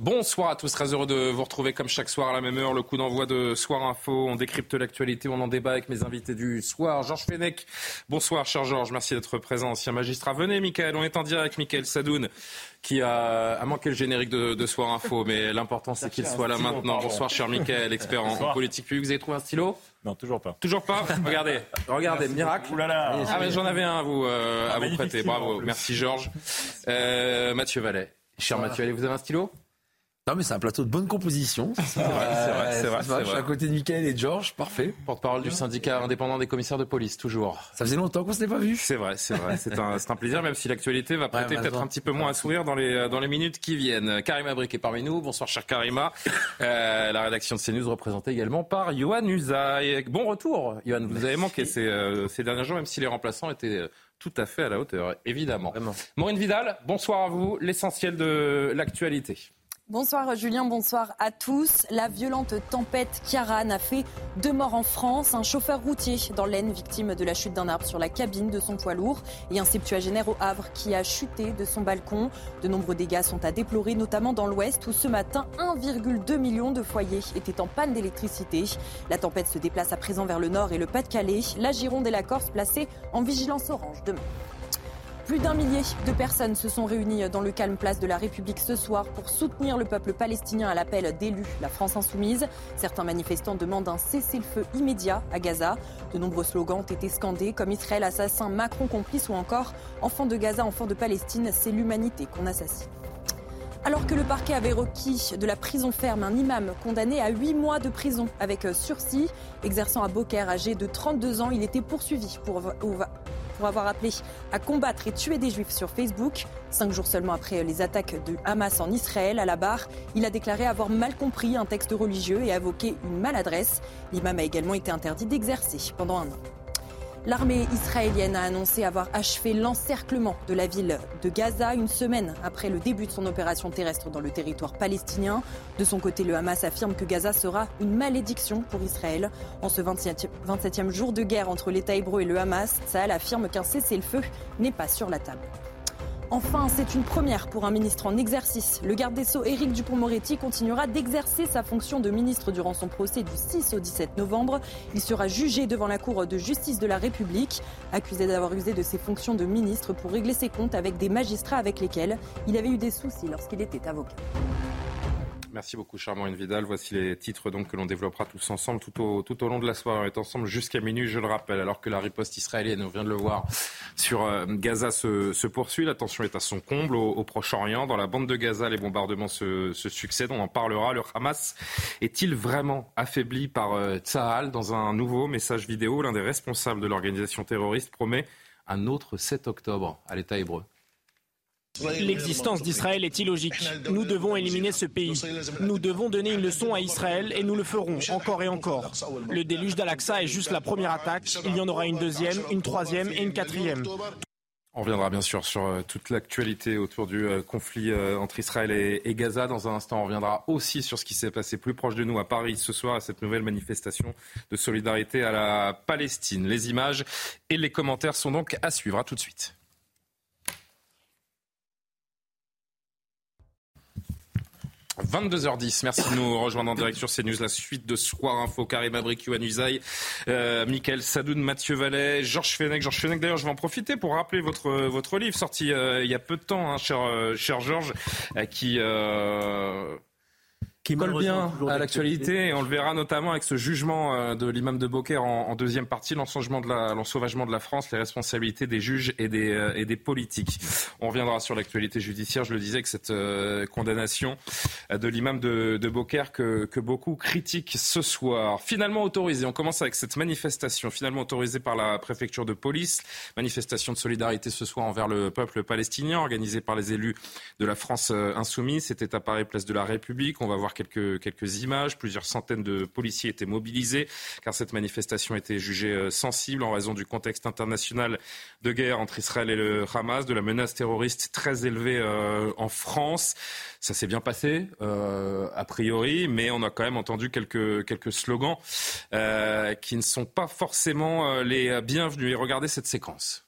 Bonsoir à tous, très heureux de vous retrouver comme chaque soir à la même heure. Le coup d'envoi de Soir Info. On décrypte l'actualité, on en débat avec mes invités du soir. Georges Fenech. Bonsoir, cher Georges. Merci d'être présent, ancien magistrat. Venez, Michael. On est en direct avec Michael Sadoun, qui a, a manqué le générique de, de Soir Info, mais l'important c'est qu'il soit là maintenant. Bonsoir, cher Michael, expert en, en politique publique. Vous avez trouvé un stylo? Non, toujours pas. Toujours pas? Regardez, regardez, miracle. Ouh là là. Ah, mais j'en avais un à vous, euh, à vous prêter. Bravo. Merci, Georges. Euh, Mathieu Vallet. Cher Mathieu Vallet, vous avez un stylo? Non, mais c'est un plateau de bonne composition. C'est vrai, c'est vrai, c'est vrai, Je suis c'est vrai. à côté de Mickaël et de Georges, parfait. Porte-parole du syndicat indépendant des commissaires de police, toujours. Ça faisait longtemps qu'on s'était pas vu. C'est vrai, c'est vrai. C'est un, c'est un plaisir, même si l'actualité va prêter bah, peut-être un petit peu moins à sourire dans les, dans les minutes qui viennent. Karima Brick est parmi nous. Bonsoir, cher Karima. Euh, la rédaction de CNews représentée également par Johan Usaï. Bon retour, Johan. Vous avez manqué ces, euh, ces derniers jours, même si les remplaçants étaient euh, tout à fait à la hauteur, évidemment. Vraiment. Maureen Vidal, bonsoir à vous. L'essentiel de l'actualité. Bonsoir Julien, bonsoir à tous. La violente tempête Kiaran a fait deux morts en France. Un chauffeur routier dans l'Aisne, victime de la chute d'un arbre sur la cabine de son poids lourd, et un septuagénaire au Havre qui a chuté de son balcon. De nombreux dégâts sont à déplorer, notamment dans l'Ouest où ce matin 1,2 million de foyers étaient en panne d'électricité. La tempête se déplace à présent vers le nord et le Pas-de-Calais. La Gironde et la Corse placées en vigilance orange demain. Plus d'un millier de personnes se sont réunies dans le calme place de la République ce soir pour soutenir le peuple palestinien à l'appel d'élus La France Insoumise. Certains manifestants demandent un cessez-le-feu immédiat à Gaza. De nombreux slogans ont été scandés comme Israël assassin, Macron complice ou encore Enfants de Gaza, enfants de Palestine, c'est l'humanité qu'on assassine. Alors que le parquet avait requis de la prison ferme un imam condamné à 8 mois de prison avec sursis, exerçant à Beaucaire, âgé de 32 ans, il était poursuivi pour, pour avoir appelé à combattre et tuer des juifs sur Facebook. Cinq jours seulement après les attaques de Hamas en Israël, à la barre, il a déclaré avoir mal compris un texte religieux et invoqué une maladresse. L'imam a également été interdit d'exercer pendant un an. L'armée israélienne a annoncé avoir achevé l'encerclement de la ville de Gaza une semaine après le début de son opération terrestre dans le territoire palestinien. De son côté, le Hamas affirme que Gaza sera une malédiction pour Israël. En ce 27e, 27e jour de guerre entre l'État hébreu et le Hamas, Sahel affirme qu'un cessez-le-feu n'est pas sur la table. Enfin, c'est une première pour un ministre en exercice. Le garde des Sceaux Éric Dupont-Moretti continuera d'exercer sa fonction de ministre durant son procès du 6 au 17 novembre. Il sera jugé devant la Cour de justice de la République, accusé d'avoir usé de ses fonctions de ministre pour régler ses comptes avec des magistrats avec lesquels il avait eu des soucis lorsqu'il était avocat. Merci beaucoup, Charmant Vidal. Voici les titres donc que l'on développera tous ensemble tout au, tout au long de la soirée. On est ensemble jusqu'à minuit, je le rappelle, alors que la riposte israélienne, on vient de le voir, sur euh, Gaza se, poursuit. La tension est à son comble au, Proche-Orient. Dans la bande de Gaza, les bombardements se, se succèdent. On en parlera. Le Hamas est-il vraiment affaibli par euh, Tsahal? Dans un nouveau message vidéo, l'un des responsables de l'organisation terroriste promet un autre 7 octobre à l'État hébreu. L'existence d'Israël est illogique. Nous devons éliminer ce pays. Nous devons donner une leçon à Israël et nous le ferons encore et encore. Le déluge d'Al-Aqsa est juste la première attaque. Il y en aura une deuxième, une troisième et une quatrième. On reviendra bien sûr sur euh, toute l'actualité autour du euh, conflit euh, entre Israël et, et Gaza. Dans un instant, on reviendra aussi sur ce qui s'est passé plus proche de nous à Paris ce soir, à cette nouvelle manifestation de solidarité à la Palestine. Les images et les commentaires sont donc à suivre. À tout de suite. « 22h10, merci de nous rejoindre en direct sur CNews, la suite de Soir Info, Karim Abrik, Yohann Usaï, euh, Michael Sadoun, Mathieu Vallet, Georges Fenech. Georges Fenech, d'ailleurs, je vais en profiter pour rappeler votre, votre livre, sorti euh, il y a peu de temps, hein, cher, euh, cher Georges, euh, qui, euh, qui colle bien à l'actualité et on le verra notamment avec ce jugement euh, de l'imam de Beaucaire en, deuxième partie, l'ensauvagement de, la, l'ensauvagement de la France, les responsabilités des juges et des, euh, et des politiques. On reviendra sur l'actualité judiciaire, je le disais, que cette euh, condamnation de l'imam de, de Beaucaire que, que beaucoup critiquent ce soir. Finalement autorisée, on commence avec cette manifestation, finalement autorisée par la préfecture de police, manifestation de solidarité ce soir envers le peuple palestinien, organisée par les élus de la France insoumise. C'était à Paris, place de la République. On va voir quelques, images. Plusieurs centaines de policiers étaient mobilisés car cette manifestation était jugée euh, sensible en raison du contexte international de guerre entre Israël et le Hamas, de la menace terroriste très élevée euh, en France. Ça s'est bien passé, euh, a priori, mais on a quand même entendu quelques, slogans qui ne sont pas forcément les bienvenus. Regardez cette séquence.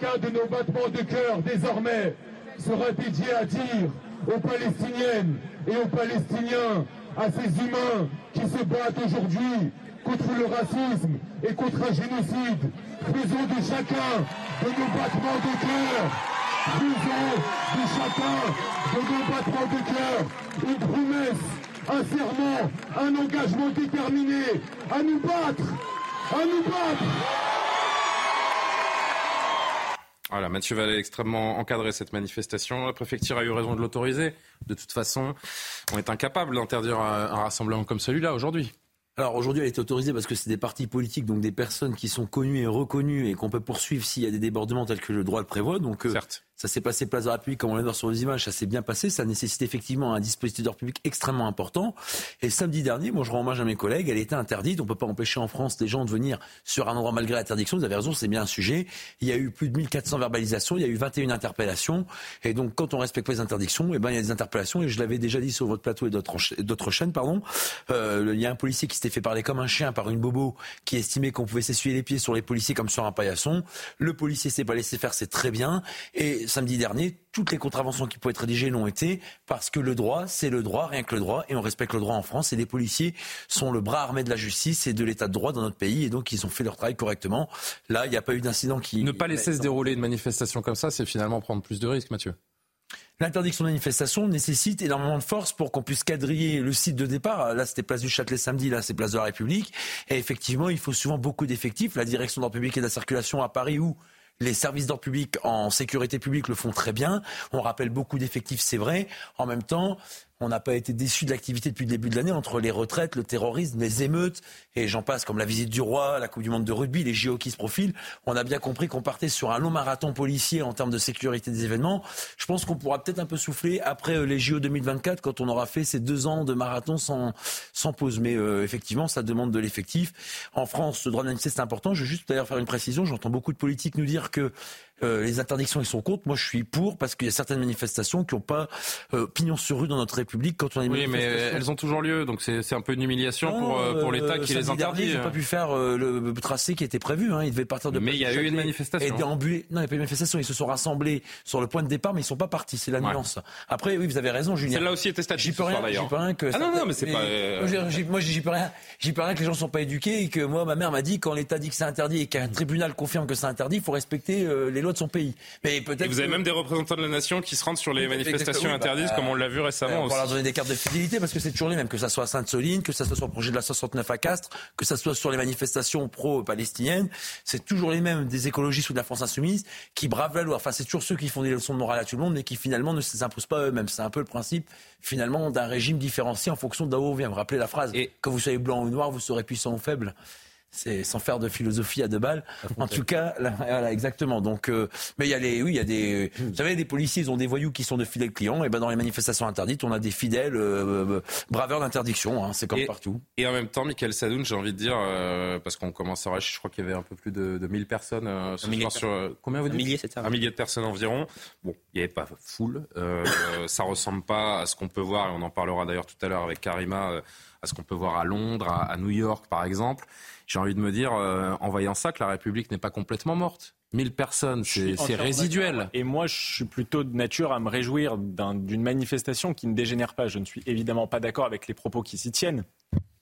Chacun de nos battements de cœur désormais sera dédié à dire aux Palestiniennes et aux Palestiniens, à ces humains qui se battent aujourd'hui contre le racisme et contre un génocide. Faisons de chacun de nos battements de cœur, faisons de chacun de nos battements de cœur une promesse, un serment, un engagement déterminé à nous battre, à nous battre. Voilà, Mathieu Vallée extrêmement encadré cette manifestation. La préfecture a eu raison de l'autoriser. De toute façon, on est incapable d'interdire un rassemblement comme celui-là aujourd'hui. Alors aujourd'hui, elle est autorisée parce que c'est des partis politiques, donc des personnes qui sont connues et reconnues et qu'on peut poursuivre s'il y a des débordements tels que le droit le prévoit. Donc euh, Certes. Ça s'est passé place de la République, comme on l'a voir sur les images, ça s'est bien passé. Ça nécessite effectivement un dispositif d'ordre public extrêmement important. Et samedi dernier, moi je rends hommage à mes collègues, elle était interdite. On ne peut pas empêcher en France les gens de venir sur un endroit malgré l'interdiction. Vous avez raison, c'est bien un sujet. Il y a eu plus de 1400 verbalisations, il y a eu 21 interpellations. Et donc quand on respecte pas les interdictions, eh ben, il y a des interpellations. Et je l'avais déjà dit sur votre plateau et d'autres chaînes. Pardon. Euh, il y a un policier qui s'était fait parler comme un chien par une bobo qui estimait qu'on pouvait s'essuyer les pieds sur les policiers comme sur un paillasson. Le policier s'est pas laissé faire, c'est très bien. Et samedi dernier, toutes les contraventions qui pouvaient être rédigées l'ont été, parce que le droit, c'est le droit, rien que le droit, et on respecte le droit en France, et les policiers sont le bras armé de la justice et de l'état de droit dans notre pays, et donc ils ont fait leur travail correctement. Là, il n'y a pas eu d'incident qui... Ne pas laisser se dérouler une manifestation comme ça, c'est finalement prendre plus de risques, Mathieu. L'interdiction de manifestation nécessite énormément de force pour qu'on puisse quadriller le site de départ. Là, c'était place du Châtelet samedi, là, c'est place de la République. Et effectivement, il faut souvent beaucoup d'effectifs. La direction de la public et de la circulation à Paris, où les services d'ordre public en sécurité publique le font très bien. On rappelle beaucoup d'effectifs, c'est vrai. En même temps, on n'a pas été déçu de l'activité depuis le début de l'année entre les retraites, le terrorisme, les émeutes et j'en passe comme la visite du roi, la Coupe du monde de rugby, les JO qui se profilent. On a bien compris qu'on partait sur un long marathon policier en termes de sécurité des événements. Je pense qu'on pourra peut-être un peu souffler après euh, les JO 2024 quand on aura fait ces deux ans de marathon sans, sans pause. Mais euh, effectivement, ça demande de l'effectif. En France, le droit de c'est important. Je veux juste d'ailleurs faire une précision. J'entends beaucoup de politiques nous dire que euh, les interdictions, ils sont contre. Moi, je suis pour parce qu'il y a certaines manifestations qui n'ont pas euh, pignon sur rue dans notre République quand on est. Oui, mais elles ont toujours lieu, donc c'est un peu une humiliation pour, euh, pour l'État qui les interdit. Ils n'ont pas pu faire le tracé qui était prévu. Hein. Ils devaient partir de. Mais il y a eu une manifestation. Et déambuler. Non, il n'y a pas eu une manifestation. Ils se sont rassemblés sur le point de départ, mais ils ne sont pas partis. C'est la nuance. Après, oui, vous avez raison, Julien. Celle-là aussi était statique. J'y peux rien. J'y peux rien que. Ah non, non, mais c'est pas. Moi, j'y peux rien. J'y peux rien que les gens ne sont pas éduqués et que moi, ma mère m'a dit quand l'État dit que c'est interdit et qu'un tribunal confirme que c'est interdit, il faut respecter les lois de son pays. Et, vous avez même des représentants de la nation qui se rendent sur les manifestations interdites, bah, comme on l'a vu récemment. On va leur donner des cartes de fidélité parce que c'est toujours les mêmes, que ça soit à Sainte-Soline, que ça soit sur le projet de la 69 à Castres, que ça soit sur les manifestations pro-palestiniennes. C'est toujours les mêmes des écologistes ou de la France insoumise qui bravent la loi. Enfin, c'est toujours ceux qui font des leçons de morale à tout le monde, mais qui finalement ne s'imposent pas eux-mêmes. C'est un peu le principe finalement d'un régime différencié en fonction d'où on vient. Vous rappelez la phrase et... Quand vous soyez blanc ou noir, vous serez puissant ou faible c'est sans faire de philosophie à deux balles. En tout cas, voilà, exactement. Donc, euh, mais il y a les, oui, il y a des, vous savez, des policiers, ils ont des voyous qui sont de fidèles clients. Et ben dans les manifestations interdites, on a des fidèles euh, euh, braveurs d'interdiction. Hein, c'est comme partout. Et en même temps, Michael Sadoun, j'ai envie de dire, parce qu'on commence à je crois qu'il y avait un peu plus de, de 1000 personnes ce soir sur combien vous dites Un millier, c'est ça. Un millier de personnes environ. Bon, il n'y avait pas foule. ça ressemble pas à ce qu'on peut voir, et on en parlera d'ailleurs tout à l'heure avec Karima, à ce qu'on peut voir à Londres, à New York, par exemple j'ai envie de me dire, euh, en voyant ça, que la République n'est pas complètement morte. 1000 personnes, c'est résiduel. Et moi, je suis plutôt de nature à me réjouir d'une manifestation qui ne dégénère pas. Je ne suis évidemment pas d'accord avec les propos qui s'y tiennent.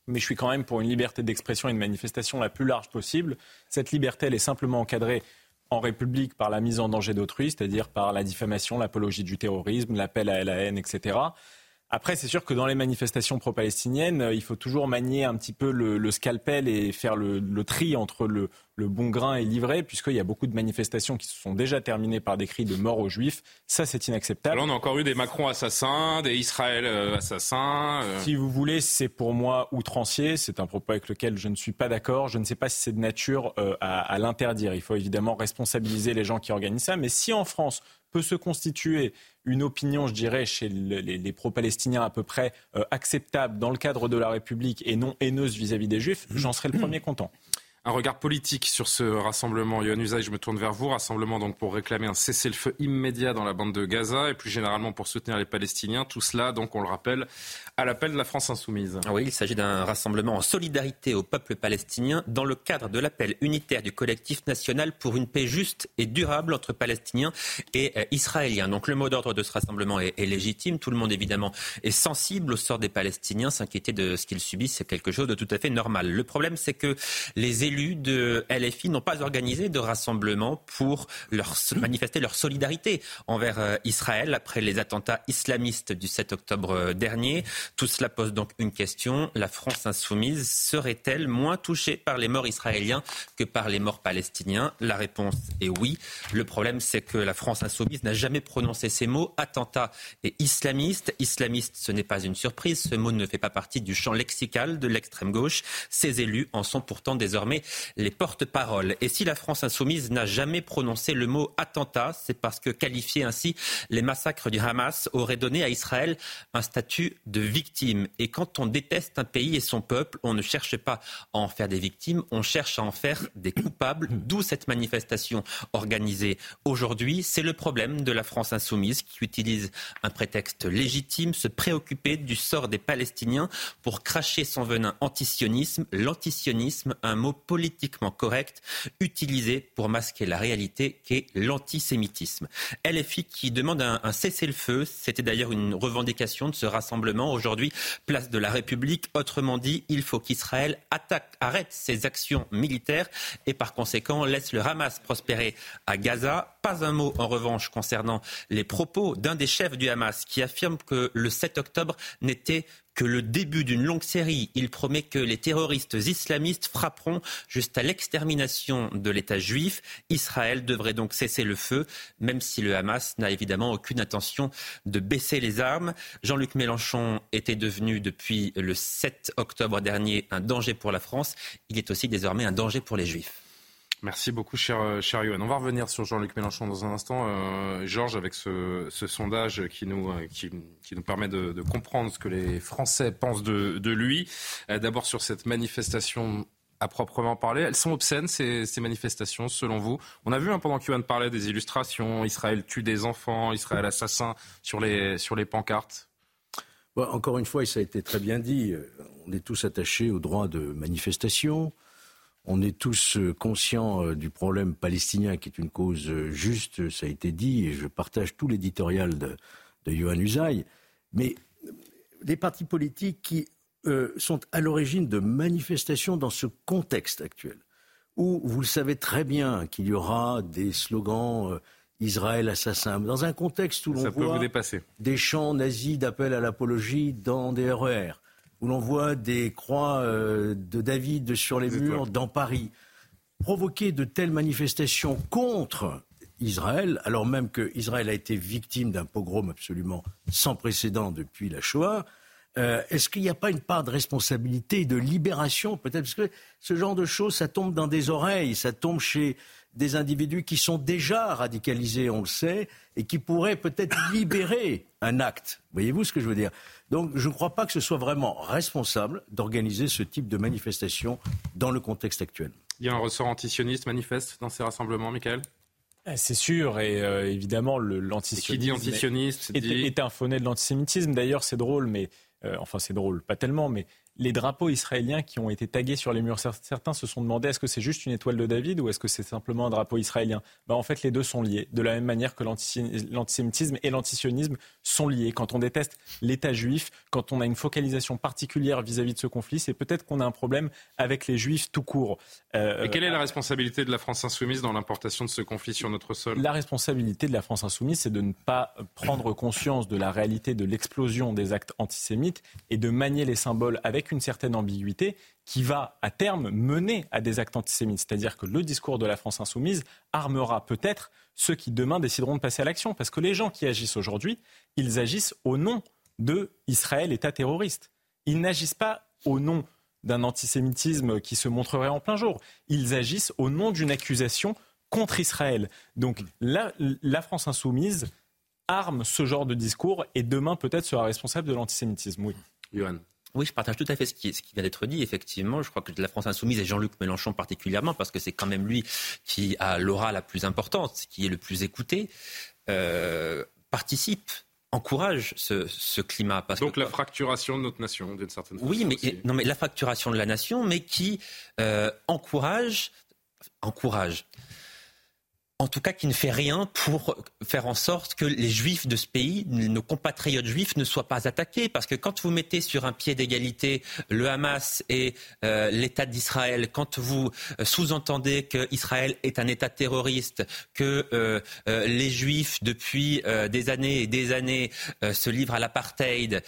mais je suis quand même pour une liberté d'expression et de manifestation la plus large possible. Cette liberté, elle est simplement encadrée en République par la mise en danger d'autrui, c'est-à-dire par la diffamation, l'apologie du terrorisme, l'appel à la haine, etc. Après, c'est sûr que dans les manifestations pro-palestiniennes, euh, il faut toujours manier un petit peu le, scalpel et faire le, tri entre le, bon grain et l'ivraie, puisqu'il y a beaucoup de manifestations qui se sont déjà terminées par des cris de mort aux juifs. Ça, c'est inacceptable. Là, on a encore eu des Macron assassins, des Israël euh, assassins. Euh. Si vous voulez, c'est pour moi outrancier. C'est un propos avec lequel je ne suis pas d'accord. Je ne sais pas si c'est de nature à, à l'interdire. Il faut évidemment responsabiliser les gens qui organisent ça. Mais si en France peut se constituer une opinion, je dirais, chez les, pro-palestiniens à peu près euh, acceptable dans le cadre de la République et non haineuse vis-à-vis des Juifs, j'en serais le premier content. Un regard politique sur ce rassemblement. Yohann Usaï, je me tourne vers vous. Rassemblement donc pour réclamer un cessez-le-feu immédiat dans la bande de Gaza et plus généralement pour soutenir les Palestiniens. Tout cela, donc, on le rappelle, à l'appel de la France insoumise. Oui, il s'agit d'un rassemblement en solidarité au peuple palestinien dans le cadre de l'appel unitaire du collectif national pour une paix juste et durable entre Palestiniens et euh, Israéliens. Donc le mot d'ordre de ce rassemblement est, est, légitime. Tout le monde, évidemment, est sensible au sort des Palestiniens. S'inquiéter de ce qu'ils subissent, c'est quelque chose de tout à fait normal. Le problème, c'est que les élus de LFI n'ont pas organisé de rassemblement pour manifester leur solidarité envers euh, Israël après les attentats islamistes du 7 octobre euh, dernier. Tout cela pose donc une question. La France insoumise serait-elle moins touchée par les morts israéliens que par les morts palestiniens? La réponse est oui. Le problème, c'est que la France insoumise n'a jamais prononcé ces mots, attentat et islamiste. Islamiste, ce n'est pas une surprise. Ce mot ne fait pas partie du champ lexical de l'extrême gauche. Ces élus en sont pourtant désormais les porte-paroles. Et si la France insoumise n'a jamais prononcé le mot attentat, c'est parce que qualifier ainsi les massacres du Hamas aurait donné à Israël un statut de victime. Et quand on déteste un pays et son peuple, on ne cherche pas à en faire des victimes, on cherche à en faire des coupables, d'où cette manifestation organisée aujourd'hui. C'est le problème de la France insoumise qui utilise un prétexte légitime, se préoccuper du sort des Palestiniens pour cracher son venin antisionisme. L'antisionisme, un mot politiquement correct utilisé pour masquer la réalité qu'est l'antisémitisme. LFI qui demande un, cessez-le-feu, c'était d'ailleurs une revendication de ce rassemblement aujourd'hui, place de la République. Autrement dit, il faut qu'Israël arrête ses actions militaires et par conséquent laisse le Hamas prospérer à Gaza. Pas un mot en revanche concernant les propos d'un des chefs du Hamas qui affirme que le 7 octobre n'était que le début d'une longue série. Il promet que les terroristes islamistes frapperont jusqu'à l'extermination de l'État juif. Israël devrait donc cesser le feu, même si le Hamas n'a évidemment aucune intention de baisser les armes. Jean-Luc Mélenchon était devenu depuis le 7 octobre dernier un danger pour la France. Il est aussi désormais un danger pour les juifs. Merci beaucoup, cher, euh, cher Yohann. On va revenir sur Jean-Luc Mélenchon dans un instant. Euh, Georges, avec ce, sondage qui nous, euh, permet de, comprendre ce que les Français pensent de, lui. D'abord sur cette manifestation à proprement parler. Elles sont obscènes, ces, manifestations, selon vous? On a vu hein, pendant qu'Yohann parlait des illustrations, Israël tue des enfants, Israël assassin sur les, pancartes. Encore une fois, et ça a été très bien dit, on est tous attachés au droit de manifestation. On est tous euh, conscients euh, du problème palestinien qui est une cause euh, juste, ça a été dit, et je partage tout l'éditorial de, de Johan Usaï. Mais les partis politiques qui euh, sont à l'origine de manifestations dans ce contexte actuel, où vous le savez très bien qu'il y aura des slogans euh, Israël assassin, dans un contexte où l'on voit des chants nazis d'appel à l'apologie dans des RER, où l'on voit des croix euh, de David sur les murs dans Paris. Provoquer de telles manifestations contre Israël, alors même qu'Israël a été victime d'un pogrom absolument sans précédent depuis la Shoah, euh, est-ce qu'il n'y a pas une part de responsabilité de libération peut-être? Parce que ce genre de choses, ça tombe dans des oreilles, ça tombe chez des individus qui sont déjà radicalisés, on le sait, et qui pourraient peut-être libérer un acte. Voyez-vous ce que je veux dire? Donc je ne crois pas que ce soit vraiment responsable d'organiser ce type de manifestation dans le contexte actuel. Il y a un ressort antisioniste manifeste dans ces rassemblements, Michael? Eh, c'est sûr, et euh, évidemment, l'antisionisme qui dit antisioniste est, est, est, un faux de l'antisémitisme. D'ailleurs, c'est drôle, mais euh, enfin c'est drôle, pas tellement, mais les drapeaux israéliens qui ont été tagués sur les murs, certains se sont demandé est-ce que c'est juste une étoile de David ou est-ce que c'est simplement un drapeau israélien? Ben, En fait, les deux sont liés, de la même manière que l'antisémitisme et l'antisionisme sont liés. Quand on déteste l'État juif, quand on a une focalisation particulière vis-à-vis de ce conflit, c'est peut-être qu'on a un problème avec les juifs tout court. Euh, et quelle est la responsabilité de la France insoumise dans l'importation de ce conflit sur notre sol? La responsabilité de la France insoumise, c'est de ne pas prendre conscience de la réalité de l'explosion des actes antisémites et de manier les symboles avec une certaine ambiguïté qui va à terme mener à des actes antisémites. C'est-à-dire que le discours de la France insoumise armera peut-être ceux qui demain décideront de passer à l'action. Parce que les gens qui agissent aujourd'hui, ils agissent au nom de Israël, État terroriste. Ils n'agissent pas au nom d'un antisémitisme qui se montrerait en plein jour. Ils agissent au nom d'une accusation contre Israël. Donc la, la France insoumise arme ce genre de discours et demain peut-être sera responsable de l'antisémitisme. Oui. Johan. Oui, je partage tout à fait ce qui, ce qui vient d'être dit. Effectivement, je crois que la France insoumise et Jean-Luc Mélenchon particulièrement, parce que c'est quand même lui qui a l'aura la plus importante, qui est le plus écouté, euh, participe encourage ce, climat. Parce Donc la fracturation de notre nation, d'une certaine façon. Oui, mais, non, mais la fracturation de la nation, mais qui euh, encourage, encourage en tout cas qui ne fait rien pour faire en sorte que les juifs de ce pays, nos compatriotes juifs, ne soient pas attaqués. Parce que quand vous mettez sur un pied d'égalité le Hamas et euh, l'État d'Israël, quand vous euh, sous-entendez qu'Israël est un État terroriste, que euh, les juifs, depuis des années et des années, se livrent à l'apartheid,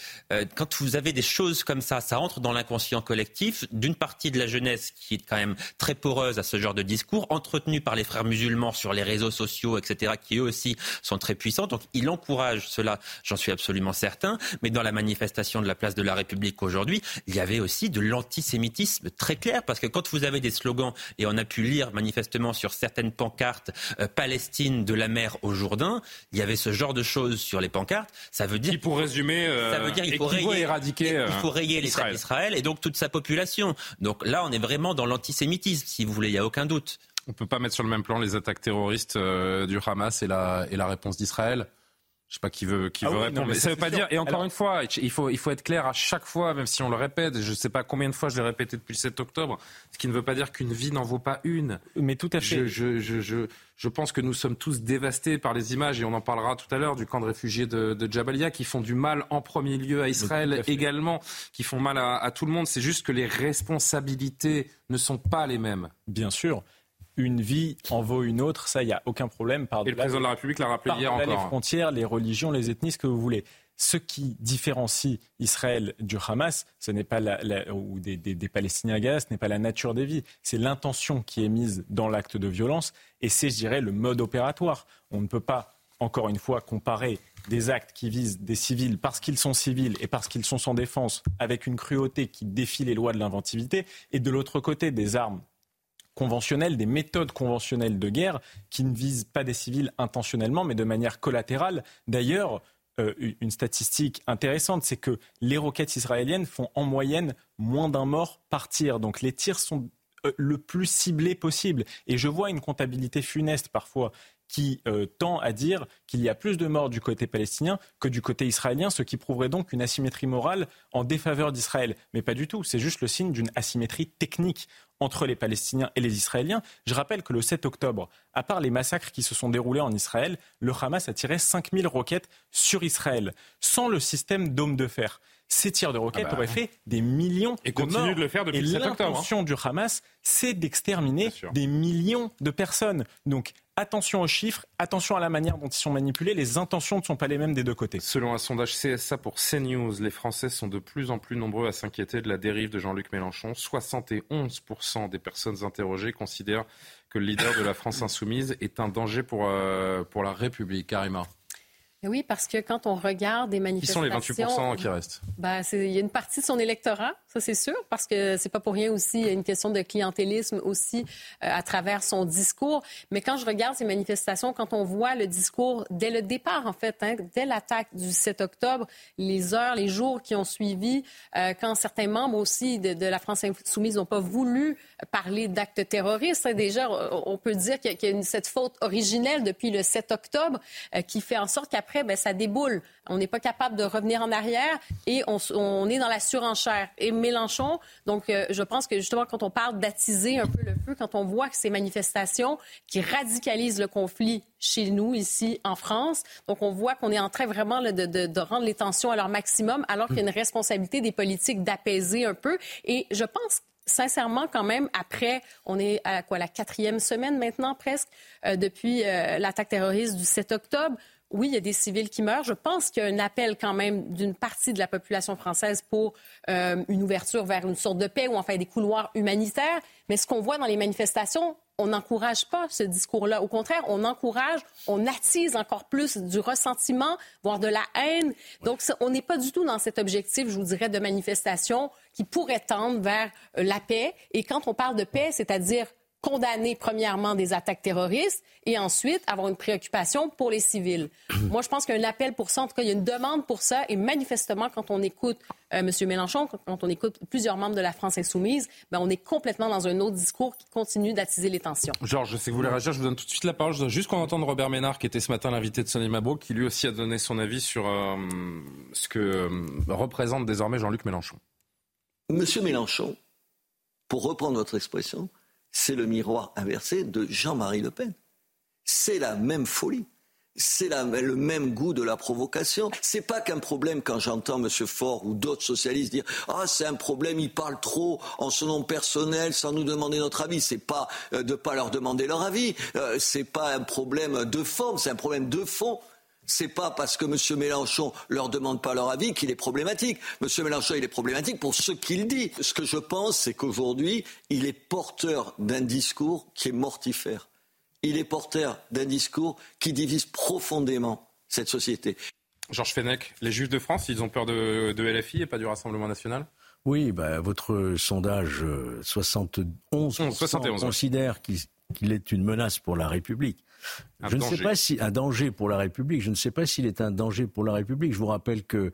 quand vous avez des choses comme ça, ça entre dans l'inconscient collectif d'une partie de la jeunesse qui est quand même très poreuse à ce genre de discours, entretenue par les frères musulmans sur les les réseaux sociaux, etc., qui eux aussi sont très puissants. Donc il encourage cela, j'en suis absolument certain. Mais dans la manifestation de la place de la République aujourd'hui, il y avait aussi de l'antisémitisme très clair, parce que quand vous avez des slogans, et on a pu lire manifestement sur certaines pancartes euh, Palestine de la mer au Jourdain, il y avait ce genre de choses sur les pancartes. Ça veut dire, pour résumer, ça veut dire il faut rayer, éradiquer, il faut rayer l'État d'Israël et donc toute sa population. Donc là, on est vraiment dans l'antisémitisme, si vous voulez, il n'y a aucun doute. On ne peut pas mettre sur le même plan les attaques terroristes euh, du Hamas et la, et la réponse d'Israël. Je sais pas qui veut, qui ah veut répondre. mais, ça veut pas dire. Et encore une fois, il faut, il faut être clair à chaque fois, même si on le répète. Je ne sais pas combien de fois je l'ai répété depuis le 7 octobre. Ce qui ne veut pas dire qu'une vie n'en vaut pas une. Mais tout à fait. Je, je, je, je, pense que nous sommes tous dévastés par les images, et on en parlera tout à l'heure, du camp de réfugiés de, de Jabalia, qui font du mal en premier lieu à Israël également, qui font mal à, à tout le monde. C'est juste que les responsabilités ne sont pas les mêmes. Bien sûr une vie en vaut une autre, ça, il n'y a aucun problème. Par Et le président de la République l'a rappelé hier encore. Les frontières, les religions, les ethnies, ce que vous voulez. Ce qui différencie Israël du Hamas, ce n'est pas la, ou des, des, Palestiniens à Gaza, ce n'est pas la nature des vies, c'est l'intention qui est mise dans l'acte de violence, et c'est, je dirais, le mode opératoire. On ne peut pas, encore une fois, comparer des actes qui visent des civils parce qu'ils sont civils et parce qu'ils sont sans défense, avec une cruauté qui défie les lois de l'inventivité, et de l'autre côté, des armes conventionnelles, des méthodes conventionnelles de guerre qui ne visent pas des civils intentionnellement, mais de manière collatérale. D'ailleurs, euh, une statistique intéressante, c'est que les roquettes israéliennes font en moyenne moins d'un mort par tir. Donc les tirs sont euh, le plus ciblés possible. Et je vois une comptabilité funeste parfois qui euh, tend à dire qu'il y a plus de morts du côté palestinien que du côté israélien, ce qui prouverait donc une asymétrie morale en défaveur d'Israël. Mais pas du tout, c'est juste le signe d'une asymétrie technique entre les Palestiniens et les Israéliens. Je rappelle que le 7 octobre, à part les massacres qui se sont déroulés en Israël, le Hamas a tiré 5000 roquettes sur Israël, sans le système dôme de fer. Ces tirs de roquettes ah bah, auraient fait des millions et de morts. de le faire depuis et le 7 octobre. Hein. L'intention du Hamas, c'est d'exterminer des millions de personnes. Donc attention aux chiffres, attention à la manière dont ils sont manipulés. Les intentions ne sont pas les mêmes des deux côtés. Selon un sondage CSA pour CNews, les Français sont de plus en plus nombreux à s'inquiéter de la dérive de Jean-Luc Mélenchon. 71% des personnes interrogées considèrent que le leader de la France insoumise est un danger pour, euh, la République. Karima. Oui, parce que quand on regarde des manifestations... Qui sont les 28 qui restent? Ben, il y a une partie de son électorat, ça c'est sûr, parce que c'est pas pour rien aussi, il y a une question de clientélisme aussi euh, à travers son discours. Mais quand je regarde ces manifestations, quand on voit le discours dès le départ, en fait, hein, dès l'attaque du 7 octobre, les heures, les jours qui ont suivi, euh, quand certains membres aussi de, de la France insoumise n'ont pas voulu parler d'actes terroristes, hein, déjà, on peut dire qu'il y a, une, cette faute originelle depuis le 7 octobre euh, qui fait en sorte qu'après après, ben, ça déboule. On n'est pas capable de revenir en arrière et on, est dans la surenchère. Et Mélenchon, donc euh, je pense que justement quand on parle d'attiser un peu le feu, quand on voit que ces manifestations qui radicalisent le conflit chez nous, ici en France, donc on voit qu'on est en train vraiment de, de, rendre les tensions à leur maximum alors qu'il y a une responsabilité des politiques d'apaiser un peu. Et je pense sincèrement, quand même, après, on est à quoi, la quatrième semaine maintenant presque, euh, depuis euh, l'attaque terroriste du 7 octobre. Oui, il y a des civils qui meurent. Je pense qu'il y a un appel quand même d'une partie de la population française pour euh, une ouverture vers une sorte de paix ou enfin des couloirs humanitaires. Mais ce qu'on voit dans les manifestations, on n'encourage pas ce discours-là. Au contraire, on encourage, on attise encore plus du ressentiment, voire de la haine. Donc, on n'est pas du tout dans cet objectif, je vous dirais, de manifestation qui pourrait tendre vers euh, la paix. Et quand on parle de paix, c'est-à-dire condamner premièrement des attaques terroristes et ensuite avoir une préoccupation pour les civils. Moi, je pense qu'il y a un appel pour ça. En tout cas, il y a une demande pour ça. Et manifestement, quand on écoute euh, M. Mélenchon, quand on écoute plusieurs membres de la France insoumise, ben, on est complètement dans un autre discours qui continue d'attiser les tensions. Georges, je sais que vous voulez réagir. Je vous donne tout de suite la parole. Je dois juste qu'on entende Robert Ménard, qui était ce matin l'invité de Sonny Mabrouk, qui lui aussi a donné son avis sur euh, ce que euh, représente désormais Jean-Luc Mélenchon. Monsieur Mélenchon, pour reprendre votre expression, c'est le miroir inversé de Jean-Marie Le Pen. C'est la même folie. C'est le même goût de la provocation. C'est pas qu'un problème quand j'entends M. Faure ou d'autres socialistes dire ah c'est un problème, ils parlent trop en son nom personnel sans nous demander notre avis. C'est pas euh, de pas leur demander leur avis. Euh, c'est pas un problème de forme, c'est un problème de fond c'est pas parce que M. Mélenchon leur demande pas leur avis qu'il est problématique. M. Mélenchon, il est problématique pour ce qu'il dit. Ce que je pense, c'est qu'aujourd'hui, il est porteur d'un discours qui est mortifère. Il est porteur d'un discours qui divise profondément cette société. Georges Fenech, les Juifs de France, ils ont peur de, LFI et pas du Rassemblement national? Oui, bah, votre sondage 71, euh, 71 considère qu'il est une menace pour la République je ne sais pas si un danger pour la République. Je ne sais pas s'il est un danger pour la République. Je vous rappelle que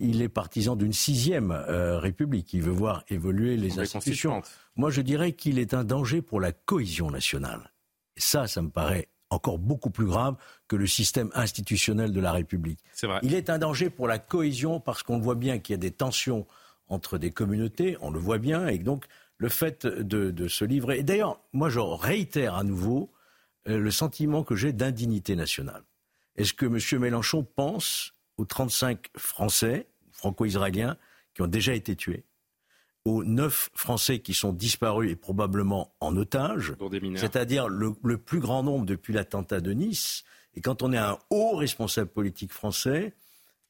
il est partisan d'une sixième euh, République. Il veut voir évoluer les institutions. Moi, je dirais qu'il est un danger pour la cohésion nationale. Et ça, ça me paraît encore beaucoup plus grave que le système institutionnel de la République. Vrai. Il est un danger pour la cohésion parce qu'on voit bien qu'il y a des tensions entre des communautés, on le voit bien, et donc le fait de, de se livrer. Et d'ailleurs, moi, je réitère à nouveau le sentiment que j'ai d'indignité nationale. Est-ce que M. Mélenchon pense aux 35 Français, franco-israéliens, qui ont déjà été tués, aux 9 Français qui sont disparus et probablement en otage, c'est-à-dire le, plus grand nombre depuis l'attentat de Nice. Et quand on est un haut responsable politique français,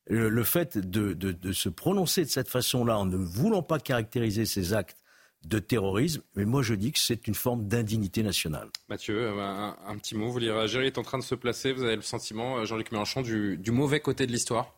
le, fait de, de, se prononcer de cette façon-là, en ne voulant pas caractériser ces actes de terrorisme, mais moi je dis que c'est une forme d'indignité nationale. Mathieu, euh, un, petit mot, vous voulez réagir Il est en train de se placer, vous avez le sentiment, euh, Jean-Luc Mélenchon, du, mauvais côté de l'histoire?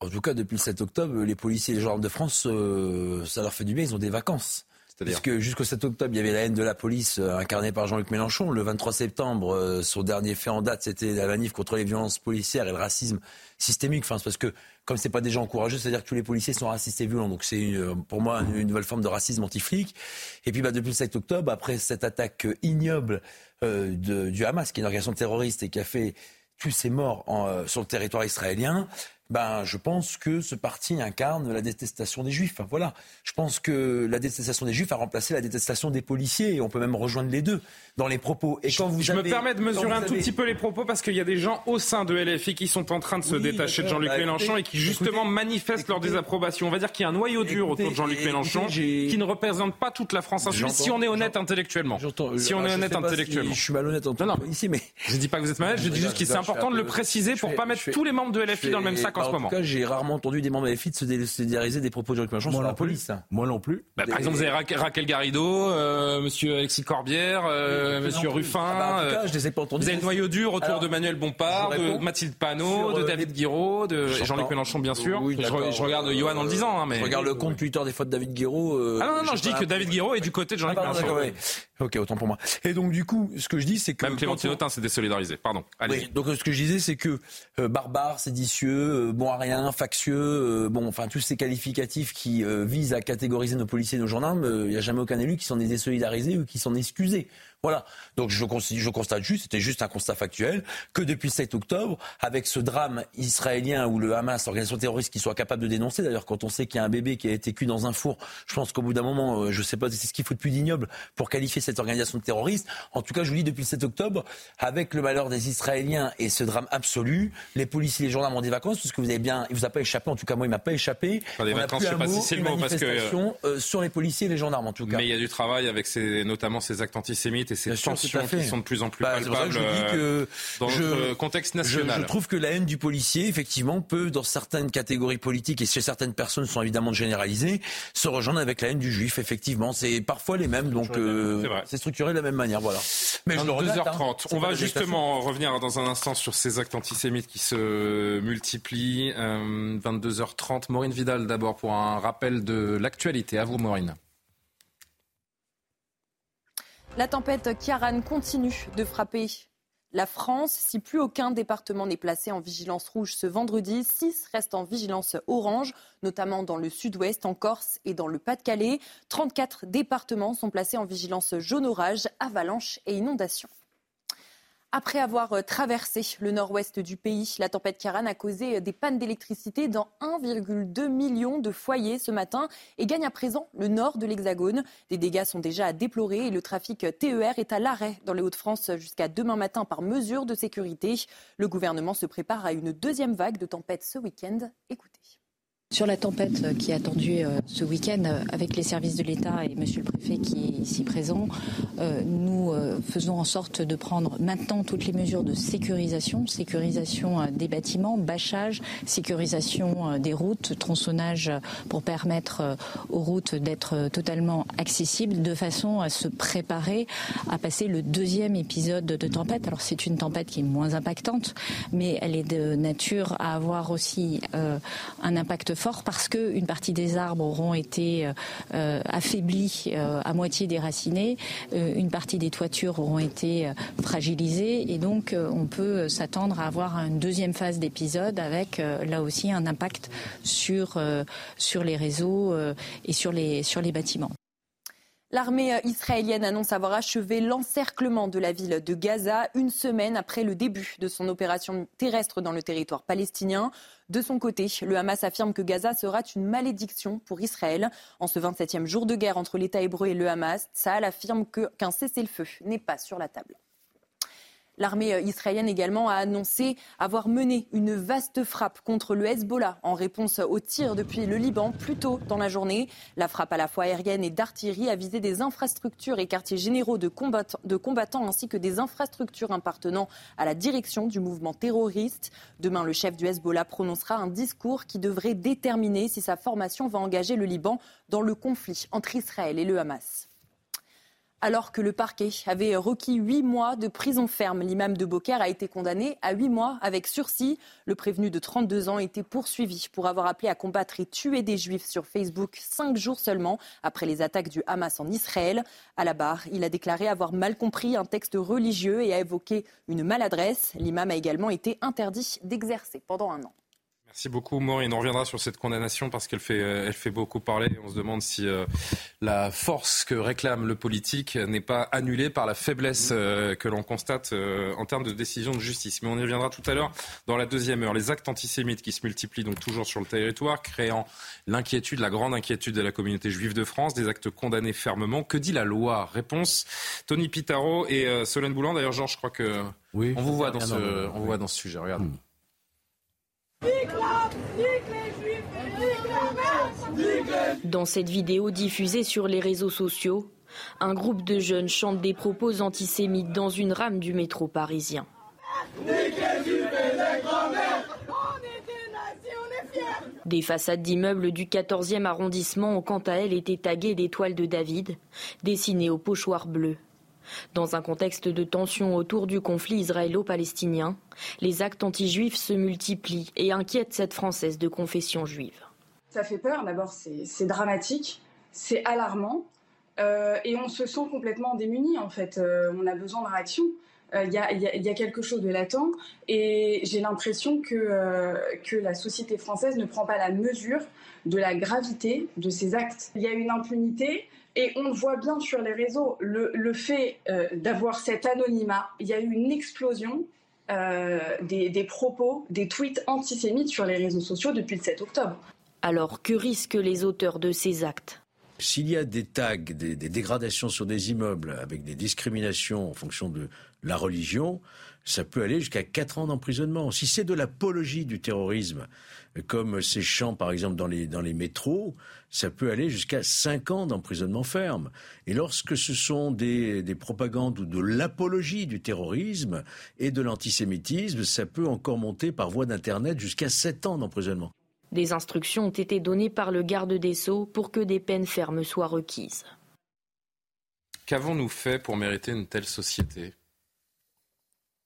En tout cas, depuis le 7 octobre, les policiers et les gendarmes de France, euh, ça leur fait du bien, ils ont des vacances. Parce que jusqu'au 7 octobre, il y avait la haine de la police incarnée par Jean-Luc Mélenchon. Le 23 septembre, son dernier fait en date, c'était la manif contre les violences policières et le racisme systémique. Enfin, parce que comme c'est pas des gens courageux, c'est-à-dire que tous les policiers sont racistes et violents. Donc c'est pour moi une, nouvelle forme de racisme anti-flic. Et puis bah, depuis le 7 octobre, après cette attaque ignoble euh, du Hamas, qui est une organisation terroriste et qui a fait tous ces morts euh, sur le territoire israélien, ben, je pense que ce parti incarne la détestation des juifs. voilà. Je pense que la détestation des juifs a remplacé la détestation des policiers et on peut même rejoindre les deux dans les propos. Et quand vous je me permets de mesurer un tout petit peu les propos parce qu'il y a des gens au sein de LFI qui sont en train de se détacher de Jean-Luc bah, Mélenchon et qui justement manifestent leur désapprobation. On va dire qu'il y a un noyau dur autour de Jean-Luc Mélenchon qui ne représente pas toute la France Si on est honnête intellectuellement. Si on est honnête intellectuellement. je suis malhonnête en non, ici, mais je dis pas que vous êtes malhonnête. Je dis juste que c'est important de le préciser pour pas mettre tous les membres de LFI dans le même sac en ce moment. En tout cas, j'ai rarement entendu des membres de LFI se solidariser des propos de Jean-Luc Mélenchon sur la police. Moi non plus. Bah, par exemple, vous avez Raquel Garrido, euh, Monsieur Alexis Corbière, euh, Monsieur Ruffin. Ah bah, en tout cas, je les ai pas entendus. Vous avez le noyau dur autour de Manuel Bompard, de Mathilde Panot, de euh, David Guiraud, de Jean-Luc Mélenchon, bien sûr. je, regarde Johan en le disant. Hein, mais... Je regarde le compte Twitter des fois de David Guiraud. ah non, non, je dis que David Guiraud est du côté de Jean-Luc ah, Mélenchon. Ok, autant pour moi. Et donc du coup, ce que je dis, c'est que même Clémentine Autain s'est désolidarisé. Pardon. Allez. donc ce que je disais, c'est que euh, barbare, séditieux, euh, bon à rien, factieux, euh, bon, enfin tous ces qualificatifs qui visent à catégoriser nos policiers, et nos gendarmes, il n'y a jamais aucun élu qui s'en est désolidarisé ou qui s'en est excusé. Voilà. Donc je, je constate juste, c'était juste un constat factuel, que depuis 7 octobre, avec ce drame israélien où le Hamas, organisation terroriste, qui soit capable de dénoncer, d'ailleurs quand on sait qu'il y a un bébé qui a été cuit dans un four, je pense qu'au bout d'un moment, euh, je ne sais pas, c'est ce qu'il faut de plus d'ignoble pour qualifier cette organisation de terroriste. En tout cas, je vous dis, depuis le 7 octobre, avec le malheur des Israéliens et ce drame absolu, les policiers et les gendarmes ont des vacances, parce que vous avez bien, il vous a pas échappé, en tout cas moi il m'a pas échappé. Enfin, des vacances, je sais pas si c'est le mot, parce que... Euh, sur les policiers et les gendarmes en tout cas. Mais il y a du travail avec ces, notamment ces actes antisémites et ces tensions qui sont de plus en plus bah, palpables euh, dans le contexte national. Je, trouve que la haine du policier, effectivement, peut, dans certaines catégories politiques et chez certaines personnes, sont évidemment généralisées, se rejoindre avec la haine du juif. Effectivement, c'est parfois les mêmes, donc euh, c'est structuré de la même manière. Voilà. Mais 2h30. Hein. On va justement revenir dans un instant sur ces actes antisémites qui se multiplient. 22h30. Euh, Maureen Vidal, d'abord, pour un rappel de l'actualité. À vous, Maureen. La tempête Kiaran continue de frapper la France. Si plus aucun département n'est placé en vigilance rouge ce vendredi, six restent en vigilance orange, notamment dans le sud-ouest, en Corse et dans le Pas-de-Calais. 34 départements sont placés en vigilance jaune orage, avalanche et inondation. Après avoir euh, traversé le nord-ouest du pays, la tempête Kiaran a causé euh, des pannes d'électricité dans 1,2 million de foyers ce matin et gagne à présent le nord de l'Hexagone. Des dégâts sont déjà à déplorer et le trafic TER est à l'arrêt dans les Hauts-de-France jusqu'à demain matin par mesure de sécurité. Le gouvernement se prépare à une deuxième vague de tempête ce week-end. Écoutez. Sur la tempête qui est attendue euh, ce week-end euh, avec les services de l'État et Monsieur le Préfet qui est ici présent, euh, nous faisons en sorte de prendre maintenant toutes les mesures de sécurisation, sécurisation des bâtiments, bâchage, sécurisation des routes, tronçonnage pour permettre aux routes d'être totalement accessibles de façon à se préparer à passer le deuxième épisode de tempête. Alors c'est une tempête qui est moins impactante, mais elle est de nature à avoir aussi un impact fort parce qu'une partie des arbres auront été euh, affaiblis, euh, à moitié déracinés, euh, une partie des toitures auront été fragilisées et donc on peut s'attendre à avoir une deuxième phase d'épisode avec là aussi un impact sur, les réseaux et sur sur les bâtiments. L'armée israélienne annonce avoir achevé l'encerclement de la ville de Gaza une semaine après le début de son opération terrestre dans le territoire palestinien. De son côté, le Hamas affirme que Gaza sera une malédiction pour Israël. En ce 27e jour de guerre entre l'État hébreu et le Hamas, Saal affirme qu'un cessez-le-feu n'est pas sur la table. L'armée euh, israélienne également a annoncé avoir mené une vaste frappe contre le Hezbollah en réponse aux tirs depuis le Liban plus tôt dans la journée. La frappe à la fois aérienne et d'artillerie a visé des infrastructures et quartiers généraux de, de combattants ainsi que des infrastructures appartenant à la direction du mouvement terroriste. Demain, le chef du Hezbollah prononcera un discours qui devrait déterminer si sa formation va engager le Liban dans le conflit entre Israël et le Hamas. Alors que le parquet avait requis huit mois de prison ferme, l'imam de Beaucaire a été condamné à huit mois avec sursis. Le prévenu de 32 ans était poursuivi pour avoir appelé à combattre et tuer des juifs sur Facebook cinq jours seulement après les attaques du Hamas en Israël. À la barre, il a déclaré avoir mal compris un texte religieux et a évoqué une maladresse. L'imam a également été interdit d'exercer pendant un an. Merci beaucoup, Maureen. On reviendra sur cette condamnation parce qu'elle fait, euh, elle fait beaucoup parler. On se demande si euh, la force que réclame le politique n'est pas annulée par la faiblesse euh, que l'on constate en termes de décision de justice. Mais on y reviendra tout à l'heure dans la deuxième heure. Les actes antisémites qui se multiplient donc toujours sur le territoire, créant l'inquiétude, la grande inquiétude de la communauté juive de France, des actes condamnés fermement. Que dit la loi? Réponse Tony Pitaro et Solène Boulan. D'ailleurs, Georges, je crois que oui. on vous voit dans ce, on vous voit dans ce sujet. Regarde. Hmm. Dans cette vidéo diffusée sur les réseaux sociaux, un groupe de jeunes chante des propos antisémites dans une rame du métro parisien. Des façades d'immeubles du 14e arrondissement ont quant à elles été taguées d'étoiles de David, dessinées au pochoir bleu. Dans un contexte de tension autour du conflit israélo-palestinien, les actes anti-juifs se multiplient et inquiètent cette Française de confession juive. Ça fait peur, d'abord c'est dramatique, c'est alarmant. et on se sent complètement démuni en fait. on a besoin de réaction. Il y, a, quelque chose de latent et j'ai l'impression que, que la société française ne prend pas la mesure de la gravité de ces actes. Il y a une impunité et on le voit bien sur les réseaux. Le, fait d'avoir cet anonymat, il y a eu une explosion des, propos, des tweets antisémites sur les réseaux sociaux depuis le 7 octobre. Alors que risquent les auteurs de ces actes? S'il y a des tags, des, dégradations sur des immeubles avec des discriminations en fonction de la religion, ça peut aller jusqu'à 4 ans d'emprisonnement. Si c'est de l'apologie du terrorisme, comme ces chants par exemple dans les, dans les métros, ça peut aller jusqu'à 5 ans d'emprisonnement ferme. Et lorsque ce sont des, des propagandes ou de l'apologie du terrorisme et de l'antisémitisme, ça peut encore monter par voie d'Internet jusqu'à 7 ans d'emprisonnement. Des instructions ont été données par le garde des Sceaux pour que des peines fermes soient requises. Qu'avons-nous fait pour mériter une telle société?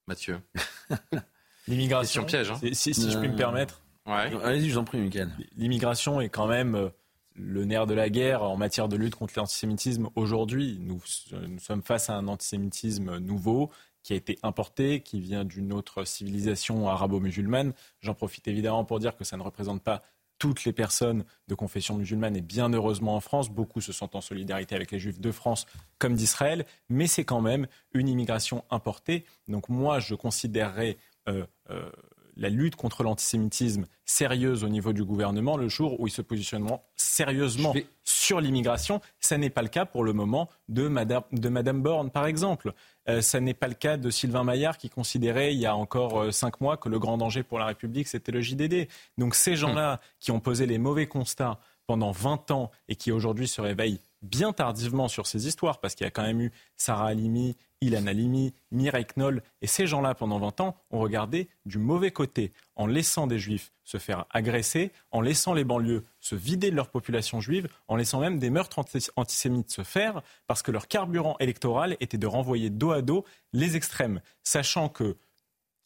Mathieu L'immigration. piège. Hein. Si, je puis me permettre. Allez-y, je vous en prie, Michael. L'immigration est quand même euh, le nerf de la guerre en matière de lutte contre l'antisémitisme aujourd'hui. Nous, nous, sommes face à un antisémitisme nouveau qui a été importé, qui vient d'une autre civilisation arabo-musulmane. J'en profite évidemment pour dire que ça ne représente pas toutes les personnes de confession musulmane et bien heureusement en France, beaucoup se sentent en solidarité avec les juifs de France comme d'Israël, mais c'est quand même une immigration importée. Donc moi, je considérerais euh, euh, la lutte contre l'antisémitisme sérieuse au niveau du gouvernement le jour où ils se positionneront sérieusement sur l'immigration. Ce n'est pas le cas pour le moment de Madame, de Madame Borne, par exemple. Euh, ça n'est pas le cas de Sylvain Maillard qui considérait il y a encore euh, cinq mois que le grand danger pour la République, c'était le JDD. Donc ces gens-là qui ont posé les mauvais constats pendant 20 ans et qui aujourd'hui se réveillent bien tardivement sur ces histoires, parce qu'il y a quand même eu Sarah Halimi, Ilan Halimi, Mireille Knoll, et ces gens-là, pendant 20 ans, ont regardé du mauvais côté, en laissant des juifs se faire agresser, en laissant les banlieues se vider de leur population juive, en laissant même des meurtres antisémites se faire, parce que leur carburant électoral était de renvoyer dos à dos les extrêmes, sachant que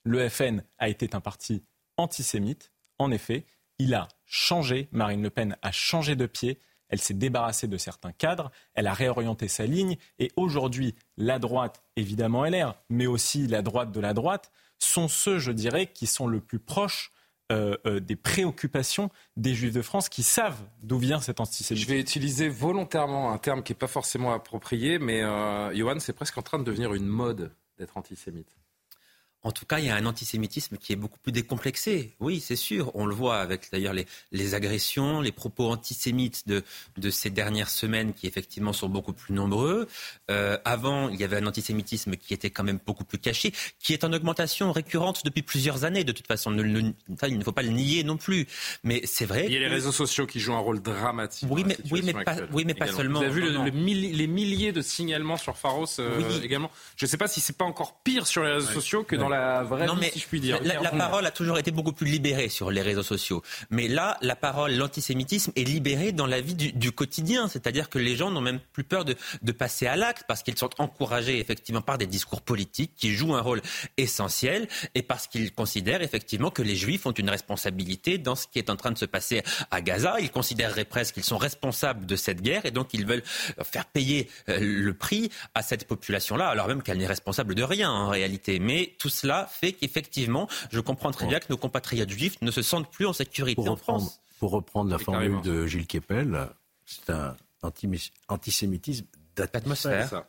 le FN a été un parti antisémite, en effet, il a changé, Marine Le Pen a changé de pied, elle s'est débarrassée de certains cadres, elle a réorienté sa ligne, et aujourd'hui, la droite, évidemment LR, mais aussi la droite de la droite, sont ceux, je dirais, qui sont le plus proches euh, euh, des préoccupations des Juifs de France qui savent d'où vient cet antisémitisme. Je vais utiliser volontairement un terme qui n'est pas forcément approprié, mais euh, Johan, c'est presque en train de devenir une mode d'être antisémite. En tout cas, il y a un antisémitisme qui est beaucoup plus décomplexé. Oui, c'est sûr. On le voit avec d'ailleurs les, les, agressions, les propos antisémites de, de, ces dernières semaines qui effectivement sont beaucoup plus nombreux. Euh, avant, il y avait un antisémitisme qui était quand même beaucoup plus caché, qui est en augmentation récurrente depuis plusieurs années. De toute façon, il ne faut pas le nier non plus. Mais c'est vrai. Il y a les réseaux sociaux qui jouent un rôle dramatique. Oui, mais, oui, mais pas, oui, mais pas seulement. Vous avez vu les milliers de signalements sur Pharos euh, également. Je ne sais pas si c'est pas encore pire sur les réseaux sociaux que dans la vraie non, mais si je puis dire. La, parole a toujours été beaucoup plus libérée sur les réseaux sociaux. Mais là, la parole, l'antisémitisme est libérée dans la vie du, quotidien. C'est-à-dire que les gens n'ont même plus peur de, de passer à l'acte parce qu'ils sont encouragés effectivement par des discours politiques qui jouent un rôle essentiel et parce qu'ils considèrent effectivement que les juifs ont une responsabilité dans ce qui est en train de se passer à Gaza. Ils considéreraient presque qu'ils sont responsables de cette guerre et donc ils veulent faire payer euh, le prix à cette population-là, alors même qu'elle n'est responsable de rien en réalité. Mais tout cela fait qu'effectivement, je comprends très bien que nos compatriotes juifs ne se sentent plus en sécurité en France. Pour reprendre la formule de Gilles Kepel, c'est un antisémitisme d'atmosphère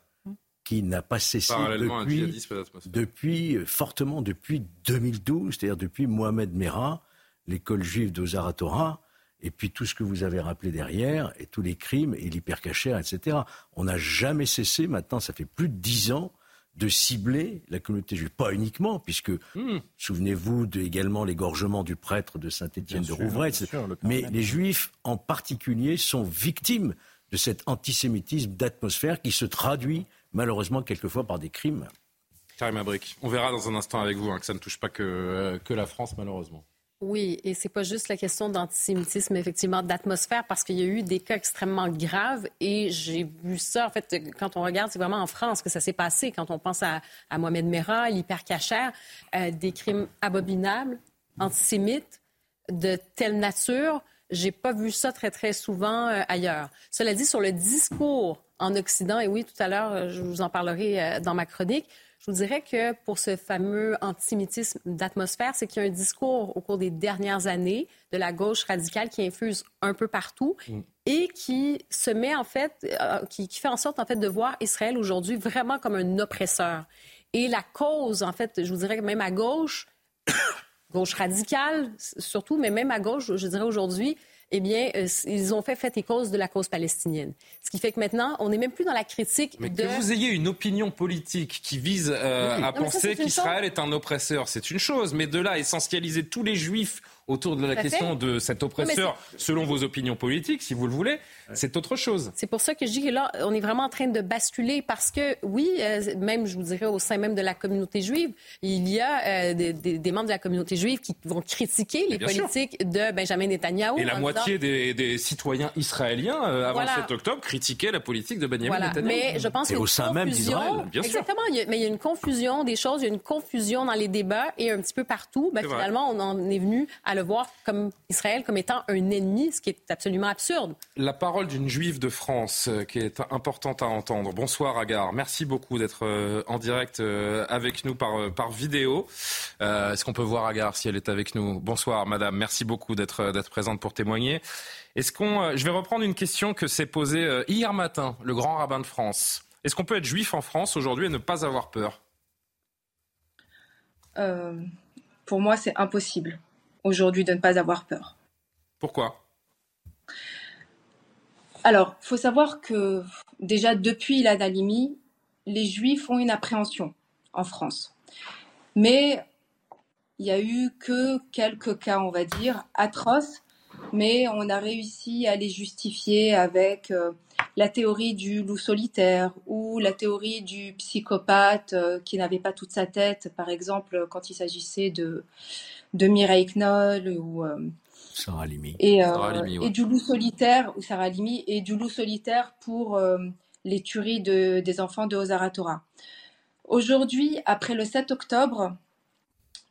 qui n'a pas cessé depuis, depuis, euh, fortement depuis 2012, c'est-à-dire depuis Mohamed Merah, l'école juive de Zaratora, et puis tout ce que vous avez rappelé derrière, et tous les crimes, et l'hypercachère, etc. On n'a jamais cessé, maintenant ça fait plus de dix ans, de cibler la communauté juive. Pas uniquement, puisque, hmm. souvenez-vous de, également l'égorgement du prêtre de Saint-Étienne de Rouvray, mais les juifs en particulier sont victimes de cet antisémitisme d'atmosphère qui se traduit malheureusement quelquefois par des crimes. Karim Abrik, on verra dans un instant avec vous hein, que ça ne touche pas que, euh, que la France malheureusement. Oui, et c'est pas juste la question d'antisémitisme, effectivement, d'atmosphère, parce qu'il y a eu des cas extrêmement graves et j'ai vu ça, en fait, quand on regarde, c'est vraiment en France que ça s'est passé, quand on pense à, Mohamed Merah, l'hypercachère, euh, des crimes abominables, antisémites, de telle nature. J'ai pas vu ça très, très souvent euh, ailleurs. Cela dit, sur le discours en Occident. Et oui, tout à l'heure, je vous en parlerai dans ma chronique. Je vous dirais que pour ce fameux antisémitisme d'atmosphère, c'est qu'il y a un discours au cours des dernières années de la gauche radicale qui infuse un peu partout mm. et qui se met en fait, euh, qui, fait en sorte en fait de voir Israël aujourd'hui vraiment comme un oppresseur. Et la cause, en fait, je vous dirais que même à gauche, gauche radicale surtout, mais même à gauche, je dirais aujourd'hui, eh bien, euh, ils ont fait fait et cause de la cause palestinienne. Ce qui fait que maintenant, on n'est même plus dans la critique mais de... Que vous ayez une opinion politique qui vise euh, à penser qu'Israël est un oppresseur, c'est une chose. Mais de là, essentialiser tous les juifs autour de la question de cet oppresseur, selon vos opinions politiques, si vous le voulez, c'est autre chose. C'est pour ça que je dis que là, on est vraiment en train de basculer parce que, oui, euh, même, je vous dirais, au sein même de la communauté juive, il y a euh, des, membres de la communauté juive qui vont critiquer les politiques de Benjamin Netanyahou. Et la moitié des, citoyens israéliens, euh, avant le 7 octobre, critiquaient la politique de Benjamin voilà. Netanyahou. Mais je pense Et au sein même d'Israël, bien sûr. Exactement. mais il y a une confusion des choses, il y a une confusion dans les débats et un petit peu partout. Ben, finalement, on en est venu à le voir comme Israël comme étant un ennemi, ce qui est absolument absurde. La parole d'une juive de France euh, qui est importante à entendre. Bonsoir Agar, merci beaucoup d'être euh, en direct euh, avec nous par, par vidéo. Est-ce qu'on peut voir Agar si elle est avec nous? Bonsoir madame, merci beaucoup d'être d'être présente pour témoigner. Est-ce qu'on, je vais reprendre une question que s'est posée hier matin le grand rabbin de France. Est-ce qu'on peut être juif en France aujourd'hui et ne pas avoir peur? Pour moi, c'est impossible aujourd'hui de ne pas avoir peur. Pourquoi? Alors, il faut savoir que déjà depuis l'Analimi, les Juifs ont une appréhension en France. Mais il n'y a eu que quelques cas, on va dire, atroces, mais on a réussi à les justifier avec euh, la théorie du loup solitaire ou la théorie du psychopathe euh, qui n'avait pas toute sa tête, par exemple quand il s'agissait de de Mireille Knoll ou euh, Sarah Limi. Et, euh, et, du loup solitaire ou Sarah Limi et du loup solitaire pour euh, les tueries de, des enfants de Ozaratora. Aujourd'hui, après le 7 octobre,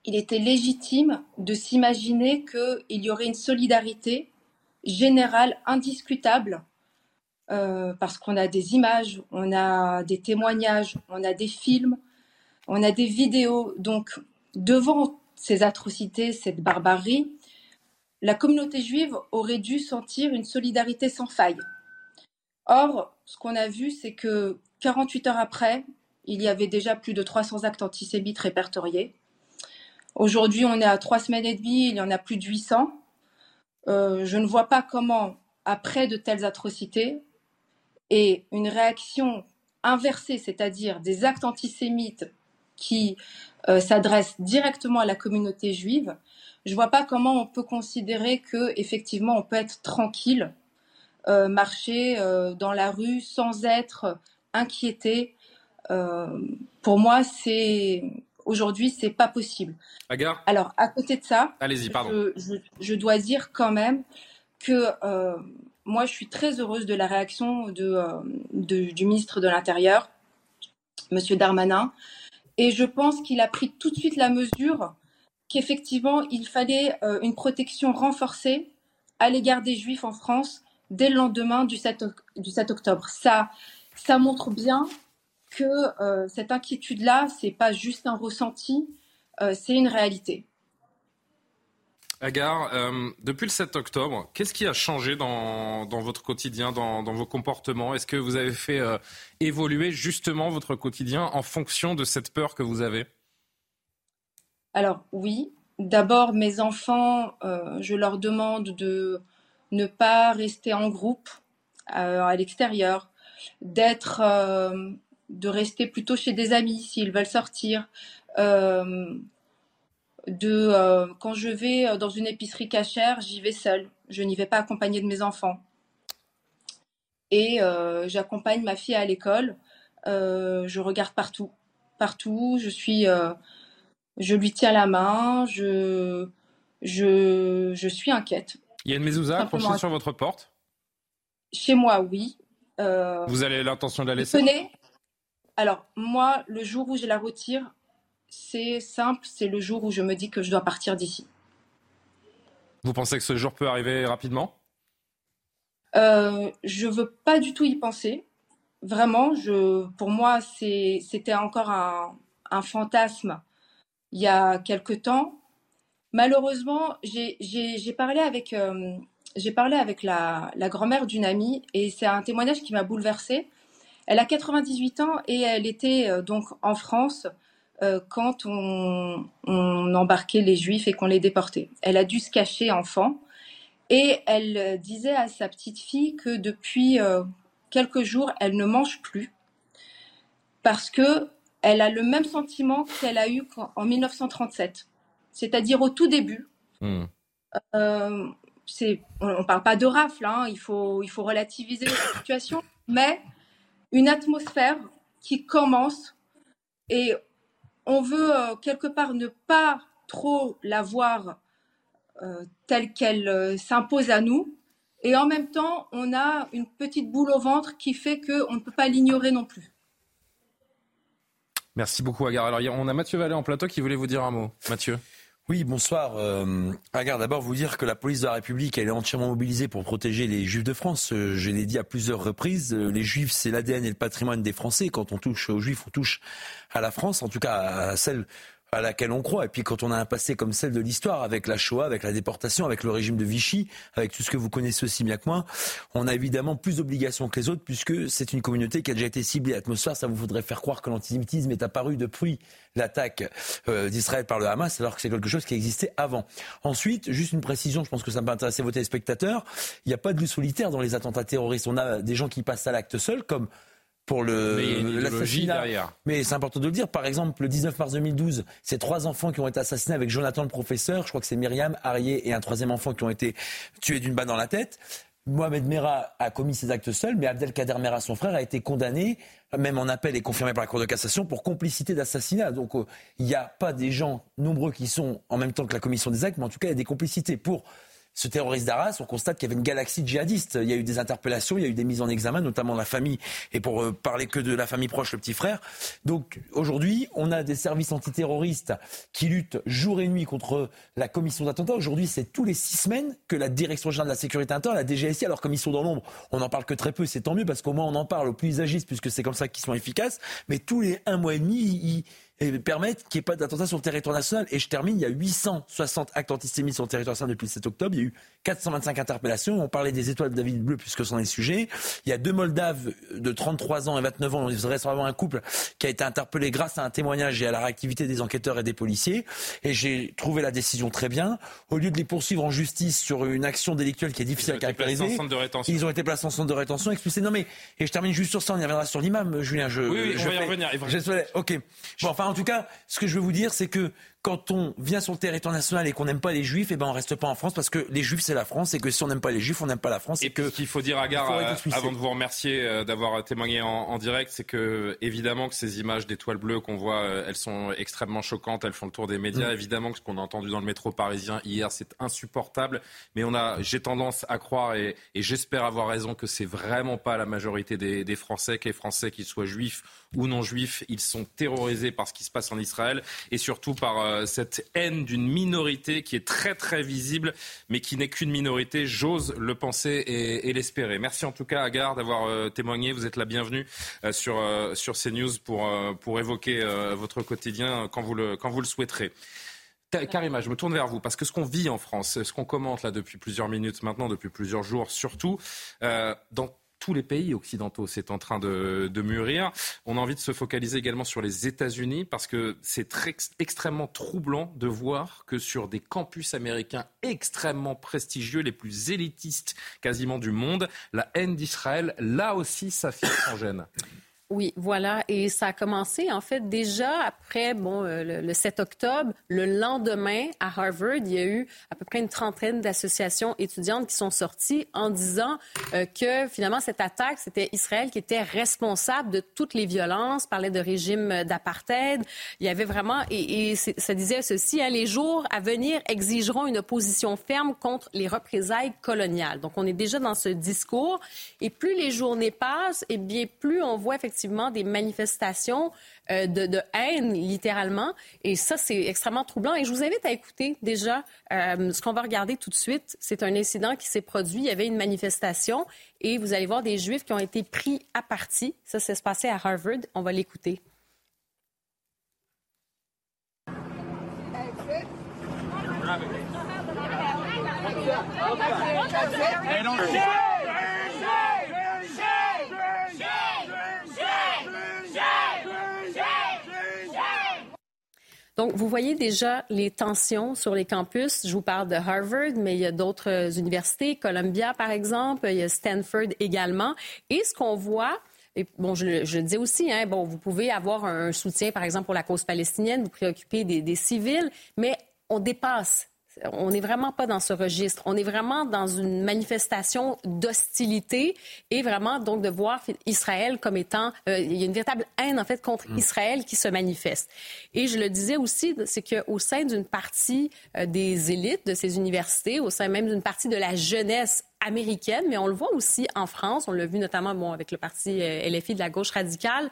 il était légitime de s'imaginer qu'il y aurait une solidarité générale indiscutable parce qu'on a des images, on a des témoignages, on a des films, on a des vidéos. Donc, devant ces atrocités, cette barbarie, la communauté juive aurait dû sentir une solidarité sans faille. Or, ce qu'on a vu, c'est que 48 heures après, il y avait déjà plus de 300 actes antisémites répertoriés. Aujourd'hui, on est à trois semaines et demie, il y en a plus de 800. Euh, je ne vois pas comment, après de telles atrocités et une réaction inversée, c'est-à-dire des actes antisémites qui euh, s'adresse directement à la communauté juive, je vois pas comment on peut considérer que effectivement on peut être tranquille, euh, marcher euh, dans la rue sans être inquiété. pour moi, c'est aujourd'hui c'est pas possible. Agar Alors à côté de ça, allez-y, pardon. Je, je, dois dire quand même que moi je suis très heureuse de la réaction de, de du ministre de l'Intérieur, Monsieur Darmanin, et je pense qu'il a pris tout de suite la mesure qu'effectivement, il fallait euh, une protection renforcée à l'égard des Juifs en France dès le lendemain du 7, du 7 octobre. Ça, montre bien que euh, cette inquiétude-là, c'est pas juste un ressenti, euh, c'est une réalité. Agar, euh, depuis le 7 octobre, qu'est-ce qui a changé dans, votre quotidien, dans, vos comportements? Est-ce que vous avez fait euh, évoluer justement votre quotidien en fonction de cette peur que vous avez? Alors oui, d'abord mes enfants, euh, je leur demande de ne pas rester en groupe à l'extérieur, d'être, de rester plutôt chez des amis s'ils veulent sortir de euh, quand je vais euh, dans une épicerie cachère, j'y vais seule. Je n'y vais pas accompagnée de mes enfants. Et euh, j'accompagne ma fille à l'école. je regarde partout, partout. Je suis, je lui tiens la main. Je, je, je suis inquiète. Il y a une mezouza penchée sur votre porte? Chez moi, oui. Vous avez l'intention de la laisser? Alors, moi, le jour où je la retire, c'est simple, c'est le jour où je me dis que je dois partir d'ici. Vous pensez que ce jour peut arriver rapidement? Euh, Je veux pas du tout y penser. vraiment, je, pour moi, c'était encore un, un, fantasme il y a quelque temps. Malheureusement, j'ai parlé avec, euh, parlé avec la, la grand-mère d'une amie et c'est un témoignage qui m'a bouleversée. Elle a 98 ans et elle était euh, donc en France euh, quand on, on, embarquait les juifs et qu'on les déportait. Elle a dû se cacher enfant et elle disait à sa petite fille que depuis quelques jours, elle ne mange plus parce que elle a le même sentiment qu'elle a eu en 1937, c'est-à-dire au tout début. Hmm. Euh, on ne parle pas de rafle, hein, il, faut, il faut relativiser la situation, mais une atmosphère qui commence et on veut euh, quelque part ne pas trop la voir euh, telle qu'elle s'impose à nous, et en même temps, on a une petite boule au ventre qui fait qu'on ne peut pas l'ignorer non plus. Merci beaucoup, Agar. Alors, on a Mathieu Vallée en plateau qui voulait vous dire un mot. Mathieu. Oui, bonsoir. Euh, d'abord vous dire que la police de la République, elle est entièrement mobilisée pour protéger les Juifs de France. Euh, je l'ai dit à plusieurs reprises, euh, les Juifs, c'est l'ADN et le patrimoine des Français. Quand on touche aux Juifs, on touche à la France, en tout cas à celle à laquelle on croit. Et puis quand on a un passé comme celle de l'histoire, avec la Shoah, avec la déportation, avec le régime de Vichy, avec tout ce que vous connaissez aussi bien que moi, on a évidemment plus d'obligations que les autres, puisque c'est une communauté qui a déjà été ciblée. L'atmosphère, ça vous voudrait faire croire que l'antisémitisme est apparu depuis l'attaque euh, d'Israël par le Hamas, alors que c'est quelque chose qui existait avant. Ensuite, juste une précision, je pense que ça peut intéresser vos téléspectateurs, il n'y a pas de lut solitaire dans les attentats terroristes. On a des gens qui passent à l'acte seul, comme pour le l'assassinat. Mais c'est important de le dire. Par exemple, le 19 mars 2012, ces trois enfants qui ont été assassinés avec Jonathan le professeur, je crois que c'est Myriam, Arié et un troisième enfant qui ont été tués d'une balle dans la tête. Mohamed Merah a commis ces actes seul, mais Abdelkader Merah, son frère, a été condamné, même en appel et confirmé par la Cour de cassation, pour complicité d'assassinat. Donc euh, il n'y a pas des gens nombreux qui sont en même temps que la commission des actes, mais en tout cas il y a des complicités pour ce terroriste d'Arras, on constate qu'il y avait une galaxie de djihadistes. Il y a eu des interpellations, il y a eu des mises en examen, notamment la famille, et pour euh, parler que de la famille proche, le petit frère. Donc aujourd'hui, on a des services antiterroristes qui luttent jour et nuit contre la commission d'attentats. Aujourd'hui, c'est tous les six semaines que la Direction générale de la sécurité intérieure, la DGSI, alors comme ils sont dans l'ombre, on n'en parle que très peu, c'est tant mieux parce qu'au moins on en parle aux plus agistes puisque c'est comme ça qu'ils sont efficaces. Mais tous les un mois et demi, ils permettre qu'il n'y ait pas d'attentats sur le territoire national. Et je termine, il y a 860 actes antisémites sur le territoire national depuis le 7 octobre. Il y a eu 425 interpellations. On parlait des étoiles de David Bleu puisque c'en est le sujet. Il y a deux Moldaves de 33 ans et 29 ans. Il serait un couple qui a été interpellé grâce à un témoignage et à la réactivité des enquêteurs et des policiers. Et j'ai trouvé la décision très bien. Au lieu de les poursuivre en justice sur une action délictuelle qui est difficile à caractériser, ils ont été placés en centre de rétention. Expulsés. Non mais, et je termine juste sur ça. On y reviendra sur l'imam, Julien. Je, oui, oui, je on va y revenir. Ok. Bon, enfin, en tout cas, ce que je veux vous dire, c'est que quand on vient sur le territoire national et qu'on n'aime pas les juifs, eh ben on reste pas en France parce que les juifs c'est la France et que si on n'aime pas les juifs, on n'aime pas la France. Et, que qu'il faut dire à Gare, euh, avant de vous remercier euh, d'avoir témoigné en, direct, c'est que évidemment que ces images d'étoiles bleues qu'on voit, euh, elles sont extrêmement choquantes, elles font le tour des médias. Mm. Évidemment que ce qu'on a entendu dans le métro parisien hier, c'est insupportable. Mais on a, j'ai tendance à croire et, j'espère avoir raison que c'est vraiment pas la majorité des, des Français, que les Français, qu'ils soient juifs ou non juifs, ils sont terrorisés par ce qui se passe en Israël et surtout par cette haine d'une minorité qui est très très visible, mais qui n'est qu'une minorité. J'ose le penser et, l'espérer. Merci en tout cas, Agar, d'avoir euh, témoigné. Vous êtes la bienvenue euh, sur, euh, sur CNews pour, pour évoquer votre quotidien quand vous le, quand vous le souhaiterez. Karima, je me tourne vers vous parce que ce qu'on vit en France, ce qu'on commente là depuis plusieurs minutes maintenant, depuis plusieurs jours surtout, dans tous les pays occidentaux. C'est en train de, mûrir. On a envie de se focaliser également sur les États-Unis parce que c'est extrêmement troublant de voir que sur des campus américains extrêmement prestigieux, les plus élitistes quasiment du monde, la haine d'Israël, là aussi, s'affiche en gêne. Oui, voilà. Et ça a commencé, en fait, déjà après bon, euh, le, 7 octobre. Le lendemain, à Harvard, il y a eu à peu près une trentaine d'associations étudiantes qui sont sorties en disant euh, que finalement, cette attaque, c'était Israël qui était responsable de toutes les violences, parlait de régime d'apartheid. Il y avait vraiment, et, ça disait ceci, hein, les jours à venir exigeront une opposition ferme contre les représailles coloniales. Donc, on est déjà dans ce discours. Et plus les journées passent, et bien plus on voit effectivement effectivement des manifestations euh, de, haine, littéralement. Et ça, c'est extrêmement troublant. Et je vous invite à écouter déjà euh, ce qu'on va regarder tout de suite. C'est un incident qui s'est produit. Il y avait une manifestation et vous allez voir des Juifs qui ont été pris à partie. Ça, s'est passé à Harvard. On va l'écouter. Donc, vous voyez déjà les tensions sur les campus. Je vous parle de Harvard, mais il y a d'autres universités, Columbia par exemple, il y a Stanford également. Et ce qu'on voit, bon, je, le dis aussi, hein, bon, vous pouvez avoir un soutien, par exemple, pour la cause palestinienne, vous préoccuper des civils, mais on dépasse on n'est vraiment pas dans ce registre. On est vraiment dans une manifestation d'hostilité et vraiment donc de voir Israël comme étant, euh, il y a une véritable haine en fait contre mm. Israël qui se manifeste. Et je le disais aussi, c'est qu'au sein d'une partie euh, des élites de ces universités, au sein même d'une partie de la jeunesse américaine, mais on le voit aussi en France, on l'a vu notamment bon, avec le parti euh, LFI de la gauche radicale,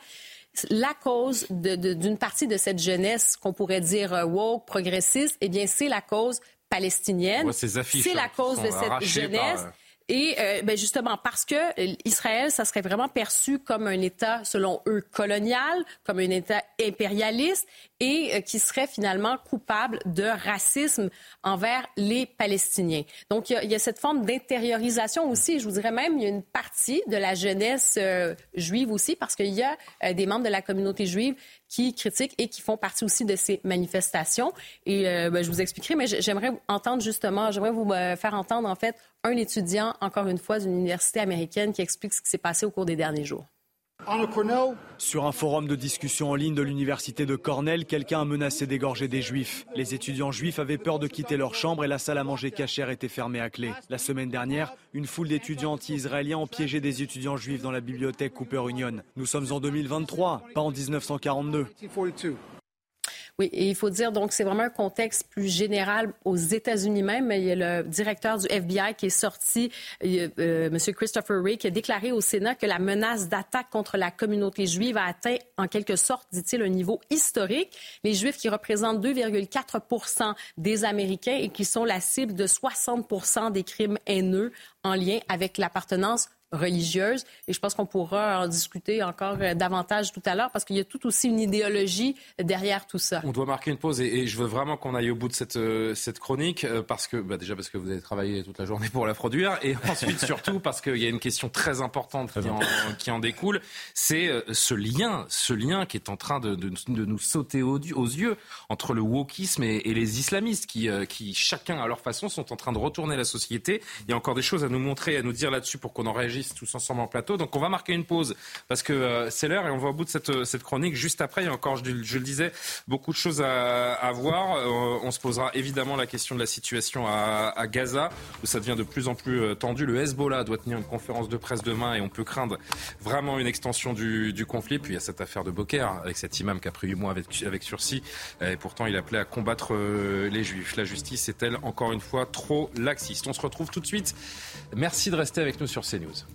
la cause d'une partie de cette jeunesse qu'on pourrait dire woke, progressiste, eh bien, c'est la cause palestinienne. C'est la cause de cette jeunesse. Et euh, ben justement, parce que Israël, ça serait vraiment perçu comme un État, selon eux, colonial, comme un État impérialiste et euh, qui serait finalement coupable de racisme envers les Palestiniens. Donc, il y a, cette forme d'intériorisation aussi. Je vous dirais même, il y a une partie de la jeunesse euh, juive aussi, parce qu'il y a des membres de la communauté juive qui critiquent et qui font partie aussi de ces manifestations. Et ben, je vous expliquerai, mais j'aimerais entendre justement, j'aimerais vous faire entendre en fait un étudiant, encore une fois, d'une université américaine qui explique ce qui s'est passé au cours des derniers jours. Sur un forum de discussion en ligne de l'université de Cornell, quelqu'un a menacé d'égorger des juifs. Les étudiants juifs avaient peur de quitter leur chambre et la salle à manger cachère était fermée à clé. La semaine dernière, une foule d'étudiants anti-israéliens ont piégé des étudiants juifs dans la bibliothèque Cooper Union. Nous sommes en 2023, pas en 1942. Oui, et il faut dire, donc, c'est vraiment un contexte plus général aux États-Unis même. Il y a le directeur du FBI qui est sorti, euh, M. Christopher Wray, qui a déclaré au Sénat que la menace d'attaque contre la communauté juive a atteint, en quelque sorte, dit-il, un niveau historique. Les Juifs qui représentent 2,4 des Américains et qui sont la cible de 60 des crimes haineux en lien avec l'appartenance religieuse. Et je pense qu'on pourra en discuter encore euh, davantage tout à l'heure parce qu'il y a tout aussi une idéologie derrière tout ça. On doit marquer une pause et, je veux vraiment qu'on aille au bout de cette, euh, cette chronique euh, parce que, bah, déjà parce que vous avez travaillé toute la journée pour la produire et ensuite surtout parce qu'il y a une question très importante qui en, qui en, découle. C'est ce lien, ce lien qui est en train de, de, nous sauter aux, yeux entre le wokisme et, et les islamistes qui, qui, chacun à leur façon, sont en train de retourner la société. Il y a encore des choses à nous montrer, à nous dire là-dessus pour qu'on en réagisse tous ensemble en plateau. Donc on va marquer une pause parce que euh, c'est l'heure et on va au bout de cette, euh, chronique. Juste après, il y a encore, je, le disais, beaucoup de choses à, voir. Euh, on se posera évidemment la question de la situation à, Gaza où ça devient de plus en plus tendu. Le Hezbollah doit tenir une conférence de presse demain et on peut craindre vraiment une extension du, conflit. Puis il y a cette affaire de Boker avec cet imam qui a pris huit mois avec, avec sursis et pourtant il appelait à combattre les juifs. La justice est-elle encore une fois trop laxiste? On se retrouve tout de suite. Merci de rester avec nous sur CNews.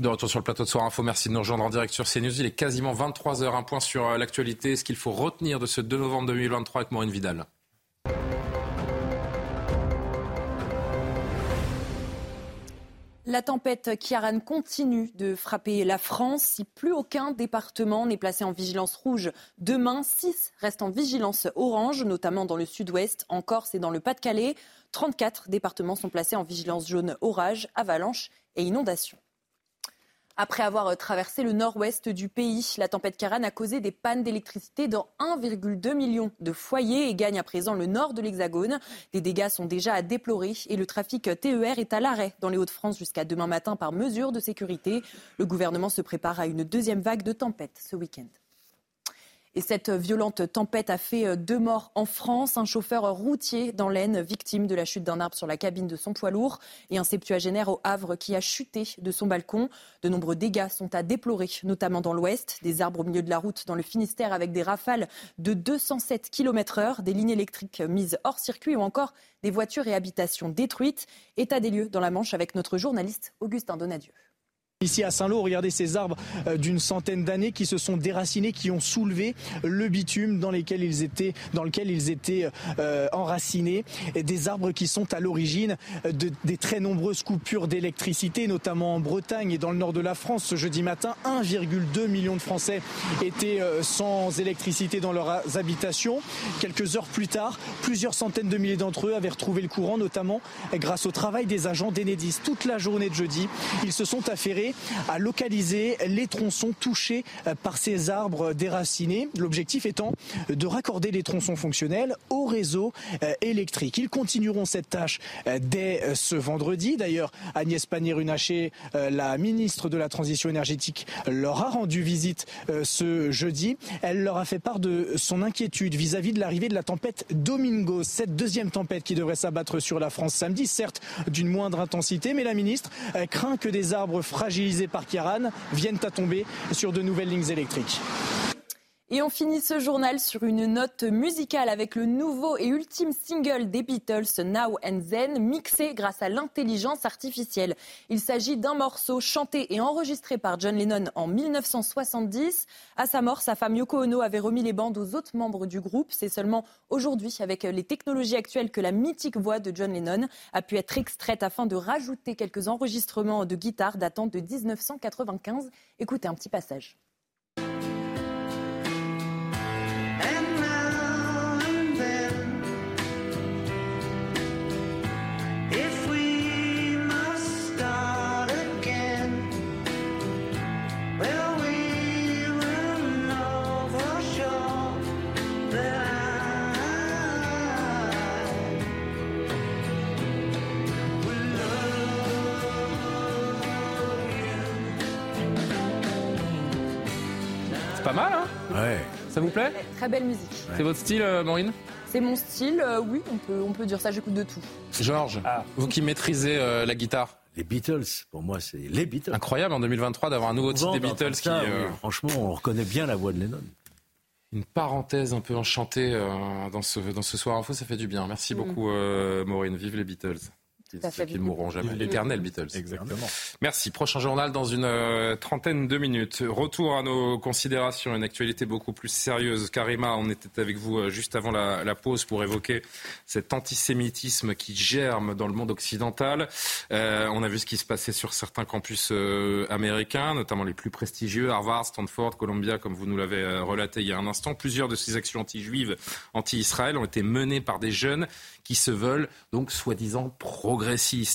De retour sur le plateau de Soir Info, merci de nous rejoindre en direct sur CNews. Il est quasiment 23h, un point sur euh, l'actualité. Ce qu'il faut retenir de ce 2 novembre 2023 avec Maureen Vidal? La tempête Kiaran continue de frapper la France. Si plus aucun département n'est placé en vigilance rouge demain, 6 restent en vigilance orange, notamment dans le sud-ouest, en Corse et dans le Pas-de-Calais. 34 départements sont placés en vigilance jaune orage, avalanche et inondation. Après avoir traversé le nord-ouest du pays, la tempête Karan a causé des pannes d'électricité dans 1,2 million de foyers et gagne à présent le nord de l'Hexagone. Des dégâts sont déjà à déplorer et le trafic TER est à l'arrêt dans les Hauts-de-France jusqu'à demain matin par mesure de sécurité. Le gouvernement se prépare à une deuxième vague de tempête ce week-end. Et cette violente tempête a fait euh, deux morts en France. Un chauffeur routier dans l'Aisne, victime de la chute d'un arbre sur la cabine de son poids lourd, et un septuagénaire au Havre qui a chuté de son balcon. De nombreux dégâts sont à déplorer, notamment dans l'Ouest. Des arbres au milieu de la route dans le Finistère avec des rafales de 207 km/h, des lignes électriques mises hors circuit ou encore des voitures et habitations détruites. État des lieux dans la Manche avec notre journaliste Augustin Donadieu. Ici à Saint-Lô, regardez ces arbres euh, d'une centaine d'années qui se sont déracinés, qui ont soulevé le bitume dans, lesquels ils étaient, dans lequel ils étaient euh, enracinés. Des arbres qui sont à l'origine de, des très nombreuses coupures d'électricité, notamment en Bretagne et dans le nord de la France. Ce jeudi matin, 1,2 million de Français étaient euh, sans électricité dans leurs habitations. Quelques heures plus tard, plusieurs centaines de milliers d'entre eux avaient retrouvé le courant, notamment grâce au travail des agents d'Enedis. Toute la journée de jeudi, ils se sont affairés à localiser les tronçons touchés euh, par ces arbres déracinés. L'objectif étant de raccorder les tronçons fonctionnels au réseau euh, électrique. Ils continueront cette tâche euh, dès ce vendredi. D'ailleurs, Agnès Pannier-Runacher, la ministre de la Transition énergétique, leur a rendu visite ce jeudi. Elle leur a fait part de son inquiétude vis-à-vis de l'arrivée de la tempête Domingo, cette deuxième tempête qui devrait s'abattre sur la France samedi, certes d'une moindre intensité, mais la ministre craint que des arbres fragiles fragilisés par Kiran viennent à tomber sur de nouvelles lignes électriques. Et on finit ce journal sur une note musicale avec le nouveau et ultime single des Beatles, Now and Then, mixé grâce à l'intelligence artificielle. Il s'agit d'un morceau chanté et enregistré par John Lennon en 1970. À sa mort, sa femme Yoko Ono avait remis les bandes aux autres membres du groupe. C'est seulement aujourd'hui, avec les technologies actuelles, que la mythique voix de John Lennon a pu être extraite afin de rajouter quelques enregistrements de guitare datant de 1995. Écoutez un petit passage. Ça vous plaît Très belle musique. C'est votre style, euh, Maureen C'est mon style, euh, oui, on peut, on peut dire ça, j'écoute de tout. Georges, Ah. vous qui maîtrisez euh, la guitare Les Beatles, pour moi, c'est les Beatles. Incroyable en 2023 d'avoir un nouveau titre des Beatles qui. euh. Franchement, on reconnaît bien la voix de Lennon. Une parenthèse un peu enchantée euh, dans, ce, dans ce soir info, ça fait du bien. Merci Mm. beaucoup, euh, Maureen. Vive les Beatles. Ceux qui ne mourront jamais. L'éternel Beatles. Exactement. Merci. Prochain journal dans une euh, trentaine de minutes. Retour à nos considérations, une actualité beaucoup plus sérieuse. Karima, on était avec vous euh, juste avant la, la pause pour évoquer cet antisémitisme qui germe dans le monde occidental. Euh, on a vu ce qui se passait sur certains campus euh, américains, notamment les plus prestigieux, Harvard, Stanford, Columbia, comme vous nous l'avez euh, relaté il y a un instant. Plusieurs de ces actions anti-juives, anti-Israël ont été menées par des jeunes qui se veulent donc soi-disant progressistes.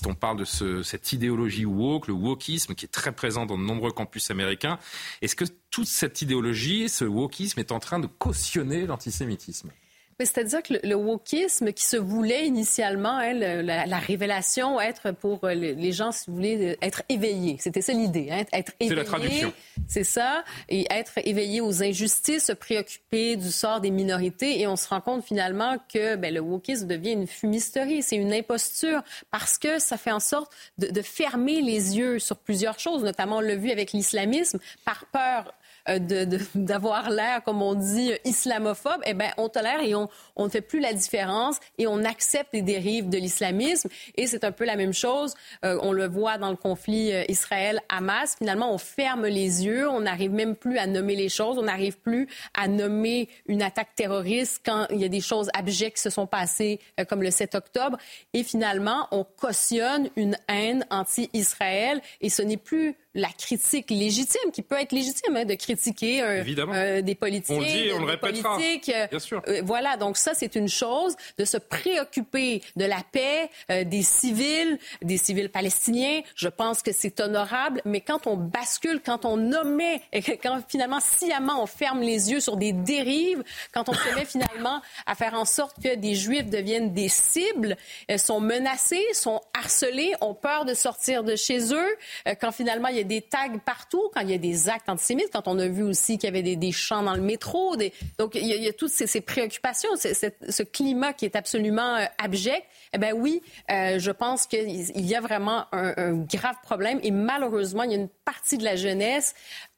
On parle de ce- cette idéologie woke, le wokisme, qui est très présent dans de nombreux campus américains. Est-ce que toute cette idéologie, ce wokisme, est en train de cautionner l'antisémitisme? C'est-à-dire que le, le wokisme qui se voulait initialement, hein, le- la, la révélation, être pour euh, les, gens, si vous voulez, euh, être éveillés. C'était ça l'idée, hein, être C'est éveillé. la traduction. C'est ça, et être éveillé aux injustices, se préoccuper du sort des minorités. Et on se rend compte finalement que ben, le wokisme devient une fumisterie, c'est une imposture, parce que ça fait en sorte de, de fermer les yeux sur plusieurs choses, notamment on l'a vu avec l'islamisme, par peur d'avoir l'air, comme on dit, euh, islamophobe, eh ben, on tolère et on, on ne fait plus la différence et on accepte les dérives de l'islamisme. Et c'est un peu la même chose. euh, on le voit dans le conflit euh, Israël-Hamas. Finalement, on ferme les yeux. On n'arrive même plus à nommer les choses. On n'arrive plus à nommer une attaque terroriste quand il y a des choses abjectes qui se sont passées, euh, comme le 7 octobre. Et finalement, on cautionne une haine anti-Israël. Et ce n'est plus la critique légitime, qui peut être légitime, hein, de critiquer un- euh, des politiciens. On le dit on le répétera. euh, Bien sûr. euh, voilà, donc ça, c'est une chose, de se préoccuper de la paix euh, des civils, des civils palestiniens. Je pense que c'est honorable, mais quand on bascule, quand on omet, quand finalement, sciemment, on ferme les yeux sur des dérives, quand on se met finalement à faire en sorte que des Juifs deviennent des cibles, sont menacés, sont harcelés, ont peur de sortir de chez eux, quand finalement, il y a des tags partout, quand il y a des actes antisémites, quand on a vu aussi qu'il y avait des, des chants dans le métro. Donc, il y, a, toutes ces, préoccupations, ce climat qui est absolument euh, abject. Eh bien oui, euh, je pense qu'il il y a vraiment un grave problème et malheureusement, il y a une partie de la jeunesse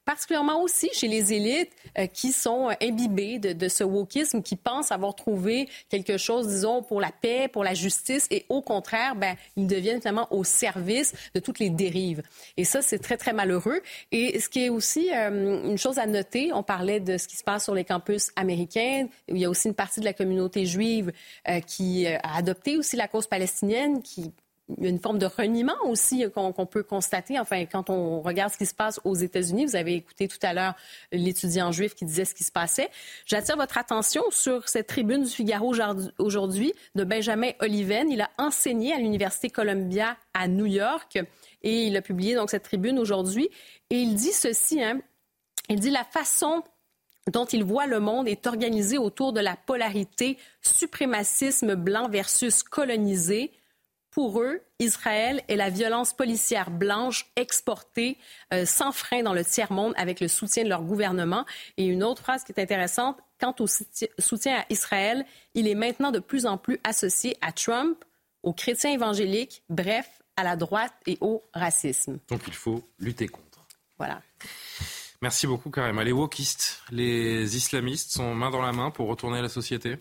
particulièrement aussi chez les élites euh, qui sont imbibées de, de, ce wokisme, qui pensent avoir trouvé quelque chose, disons, pour la paix, pour la justice, et au contraire, ben, ils deviennent finalement au service de toutes les dérives. Et ça, c'est très, très malheureux. Et ce qui est aussi euh, une chose à noter, on parlait de ce qui se passe sur les campus américains, où il y a aussi une partie de la communauté juive euh, qui a adopté aussi la cause palestinienne, qui il y a une forme de reniement aussi qu'on peut constater. Enfin, quand on regarde ce qui se passe aux États-Unis, vous avez écouté tout à l'heure l'étudiant juif qui disait ce qui se passait. J'attire votre attention sur cette tribune du Figaro aujourd'hui de Benjamin Oliven. Il a enseigné à l'Université Columbia à New York et il a publié donc cette tribune aujourd'hui. Et il dit ceci, hein, il dit la façon dont il voit le monde est organisée autour de la polarité suprémacisme blanc versus colonisé pour eux, Israël est la violence policière blanche exportée euh, sans frein dans le tiers-monde avec le soutien de leur gouvernement. Et une autre phrase qui est intéressante, quant au soutien à Israël, il est maintenant de plus en plus associé à Trump, aux chrétiens évangéliques, bref, à la droite et au racisme. Donc il faut lutter contre. Voilà. Merci beaucoup, Karim. Les wokistes, les islamistes sont main dans la main pour retourner la société?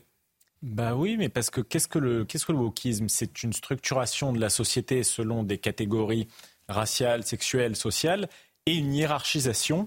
Bah oui, mais parce que qu'est-ce que le, qu'est-ce que le wokisme? C'est une structuration de la société selon des catégories raciales, sexuelles, sociales, et une hiérarchisation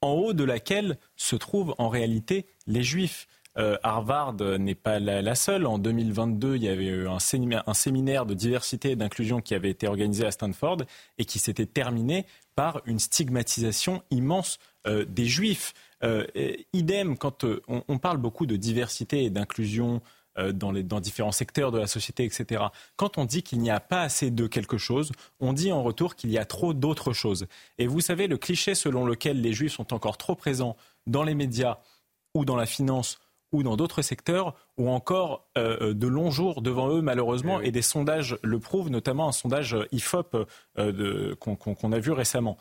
en haut de laquelle se trouvent en réalité les juifs. Euh, Harvard n'est pas la, seule. En 2022, il y avait eu un séminaire, de diversité et d'inclusion qui avait été organisé à Stanford et qui s'était terminé par une stigmatisation immense euh, des juifs. Euh, idem, quand euh, on, parle beaucoup de diversité et d'inclusion euh, dans, dans, différents secteurs de la société, etc. Quand on dit qu'il n'y a pas assez de quelque chose, on dit en retour qu'il y a trop d'autres choses. Et vous savez, le cliché selon lequel les juifs sont encore trop présents dans les médias ou dans la finance ou dans d'autres secteurs, ou encore de longs jours devant eux, malheureusement, eh et des sondages le prouvent, notamment un sondage IFOP qu'on a vu récemment.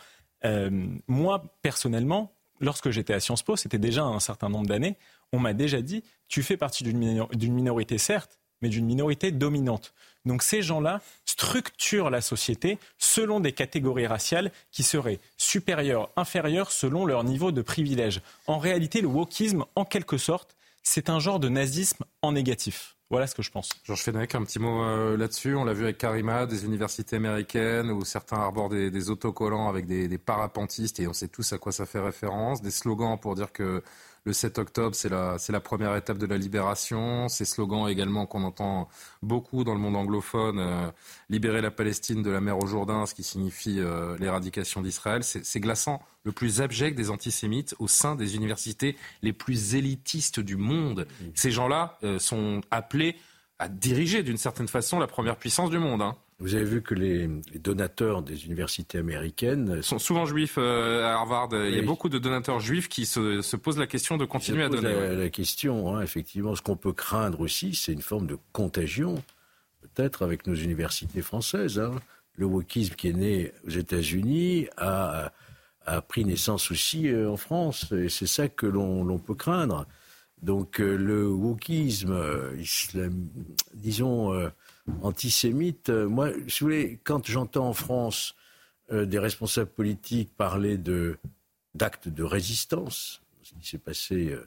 moi, personnellement, lorsque j'étais à Sciences Po, c'était déjà un certain nombre d'années, on m'a déjà dit, tu fais partie d'une minorité, certes, mais d'une minorité dominante. Donc ces gens-là structurent la société selon des catégories raciales qui seraient supérieures, inférieures selon leur niveau de privilège. En réalité, le wokisme, en quelque sorte, c'est un genre de nazisme en négatif. Voilà ce que je pense. Georges Fenech, un petit mot euh, là-dessus. On l'a vu avec Karima, des universités américaines où certains arborent des, autocollants avec des, des, parapentistes et on sait tous à quoi ça fait référence. Des slogans pour dire que le 7 octobre, c'est la, c'est la première étape de la libération. Ces slogans également qu'on entend beaucoup dans le monde anglophone, euh, libérer la Palestine de la mer au Jourdain, ce qui signifie euh, l'éradication d'Israël. C'est, glaçant. Le plus abject des antisémites au sein des universités les plus élitistes du monde. Ces gens-là euh, sont appelés à diriger d'une certaine façon la première puissance du monde. Hein. Vous avez vu que les, donateurs des universités américaines sont souvent juifs euh, à Harvard. Il y a beaucoup de donateurs juifs qui se, posent la question de continuer à donner. La, la question, hein, effectivement, ce qu'on peut craindre aussi, c'est une forme de contagion, peut-être avec nos universités françaises. Hein. Le wokisme qui est né aux États-Unis a, a, pris naissance aussi euh, en France, et c'est ça que l'on peut craindre. Donc euh, le wokisme, disons antisémite. Euh, moi, si vous voulez, quand j'entends en France euh, des responsables politiques parler de d'actes de résistance, ce qui s'est passé euh,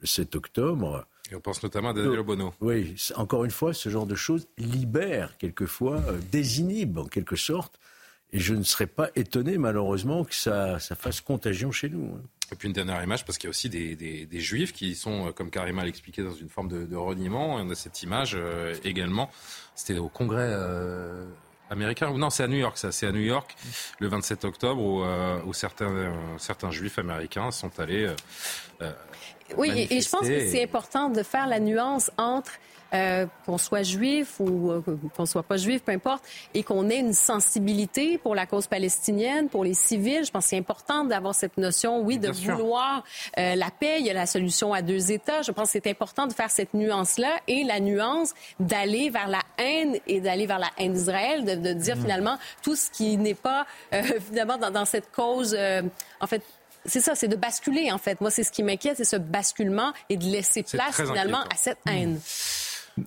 le 7 octobre. Et on pense notamment à Daniel Obono. Oui, encore une fois, ce genre de choses libère quelquefois, désinhibe en quelque sorte. Et je ne serais pas étonné, malheureusement, que ça, ça fasse contagion chez nous. Hein. Et puis une dernière image, parce qu'il y a aussi des, des, juifs qui sont, comme Karima l'expliquait, dans une forme de, de reniement. Et on a cette image également c'était au Congrès euh, américain non c'est à New York ça c'est à New York le 27 octobre où, euh, certains euh, certains juifs américains sont allés oui et je pense que c'est important de faire la nuance entre euh, qu'on soit juif ou euh, qu'on soit pas juif, peu importe, et qu'on ait une sensibilité pour la cause palestinienne, pour les civils. Je pense que c'est important d'avoir cette notion, oui, de vouloir euh, la paix. Il y a la solution à deux États. Je pense que c'est important de faire cette nuance-là et la nuance d'aller vers la haine et d'aller vers la haine d'Israël, de, dire mhm. finalement tout ce qui n'est pas finalement dans, dans cette cause, en fait, c'est ça, c'est de basculer, en fait. Moi, c'est ce qui m'inquiète, c'est ce basculement et de laisser place, finalement, à cette haine.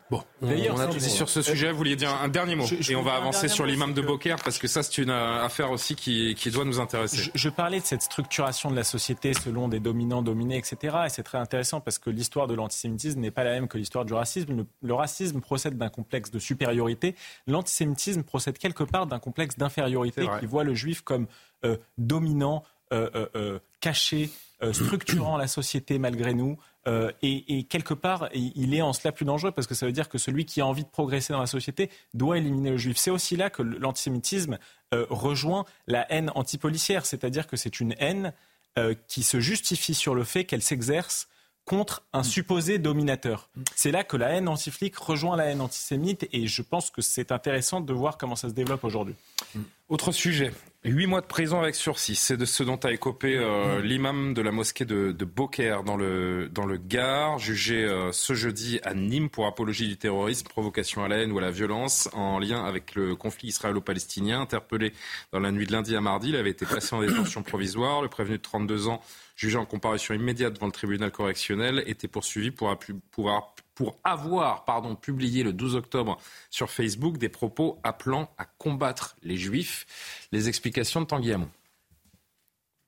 Bon, on, a tout dit sur ce sujet. Vous vouliez dire un dernier mot et on va avancer sur l'imam de Beaucaire parce que ça c'est une euh, affaire aussi qui, doit nous intéresser. Je, parlais de cette structuration de la société selon des dominants dominés, etc. Et c'est très intéressant parce que l'histoire de l'antisémitisme n'est pas la même que l'histoire du racisme. Le, racisme procède d'un complexe de supériorité. L'antisémitisme procède quelque part d'un complexe d'infériorité qui voit le juif comme euh, dominant, euh, caché, structurant la société malgré nous. Euh, et, quelque part, il est en cela plus dangereux parce que ça veut dire que celui qui a envie de progresser dans la société doit éliminer le juif. C'est aussi là que l'antisémitisme euh, rejoint la haine antipolicière, c'est-à-dire que c'est une haine euh, qui se justifie sur le fait qu'elle s'exerce contre un supposé dominateur. C'est là que la haine anti-flic rejoint la haine antisémite et je pense que c'est intéressant de voir comment ça se développe aujourd'hui. Autre sujet, huit mois de prison avec sursis, c'est de ce dont a écopé euh, l'imam de la mosquée de, de Beaucaire dans le, dans le Gard, jugé euh, ce jeudi à Nîmes pour apologie du terrorisme, provocation à la haine ou à la violence en lien avec le conflit israélo-palestinien. Interpellé dans la nuit de lundi à mardi, il avait été placé en détention provisoire. Le prévenu de 32 ans jugé en comparution immédiate devant le tribunal correctionnel, était poursuivi pour, pour avoir pardon, publié le 12 octobre sur Facebook des propos appelant à combattre les juifs. Les explications de Tanguy Hamon.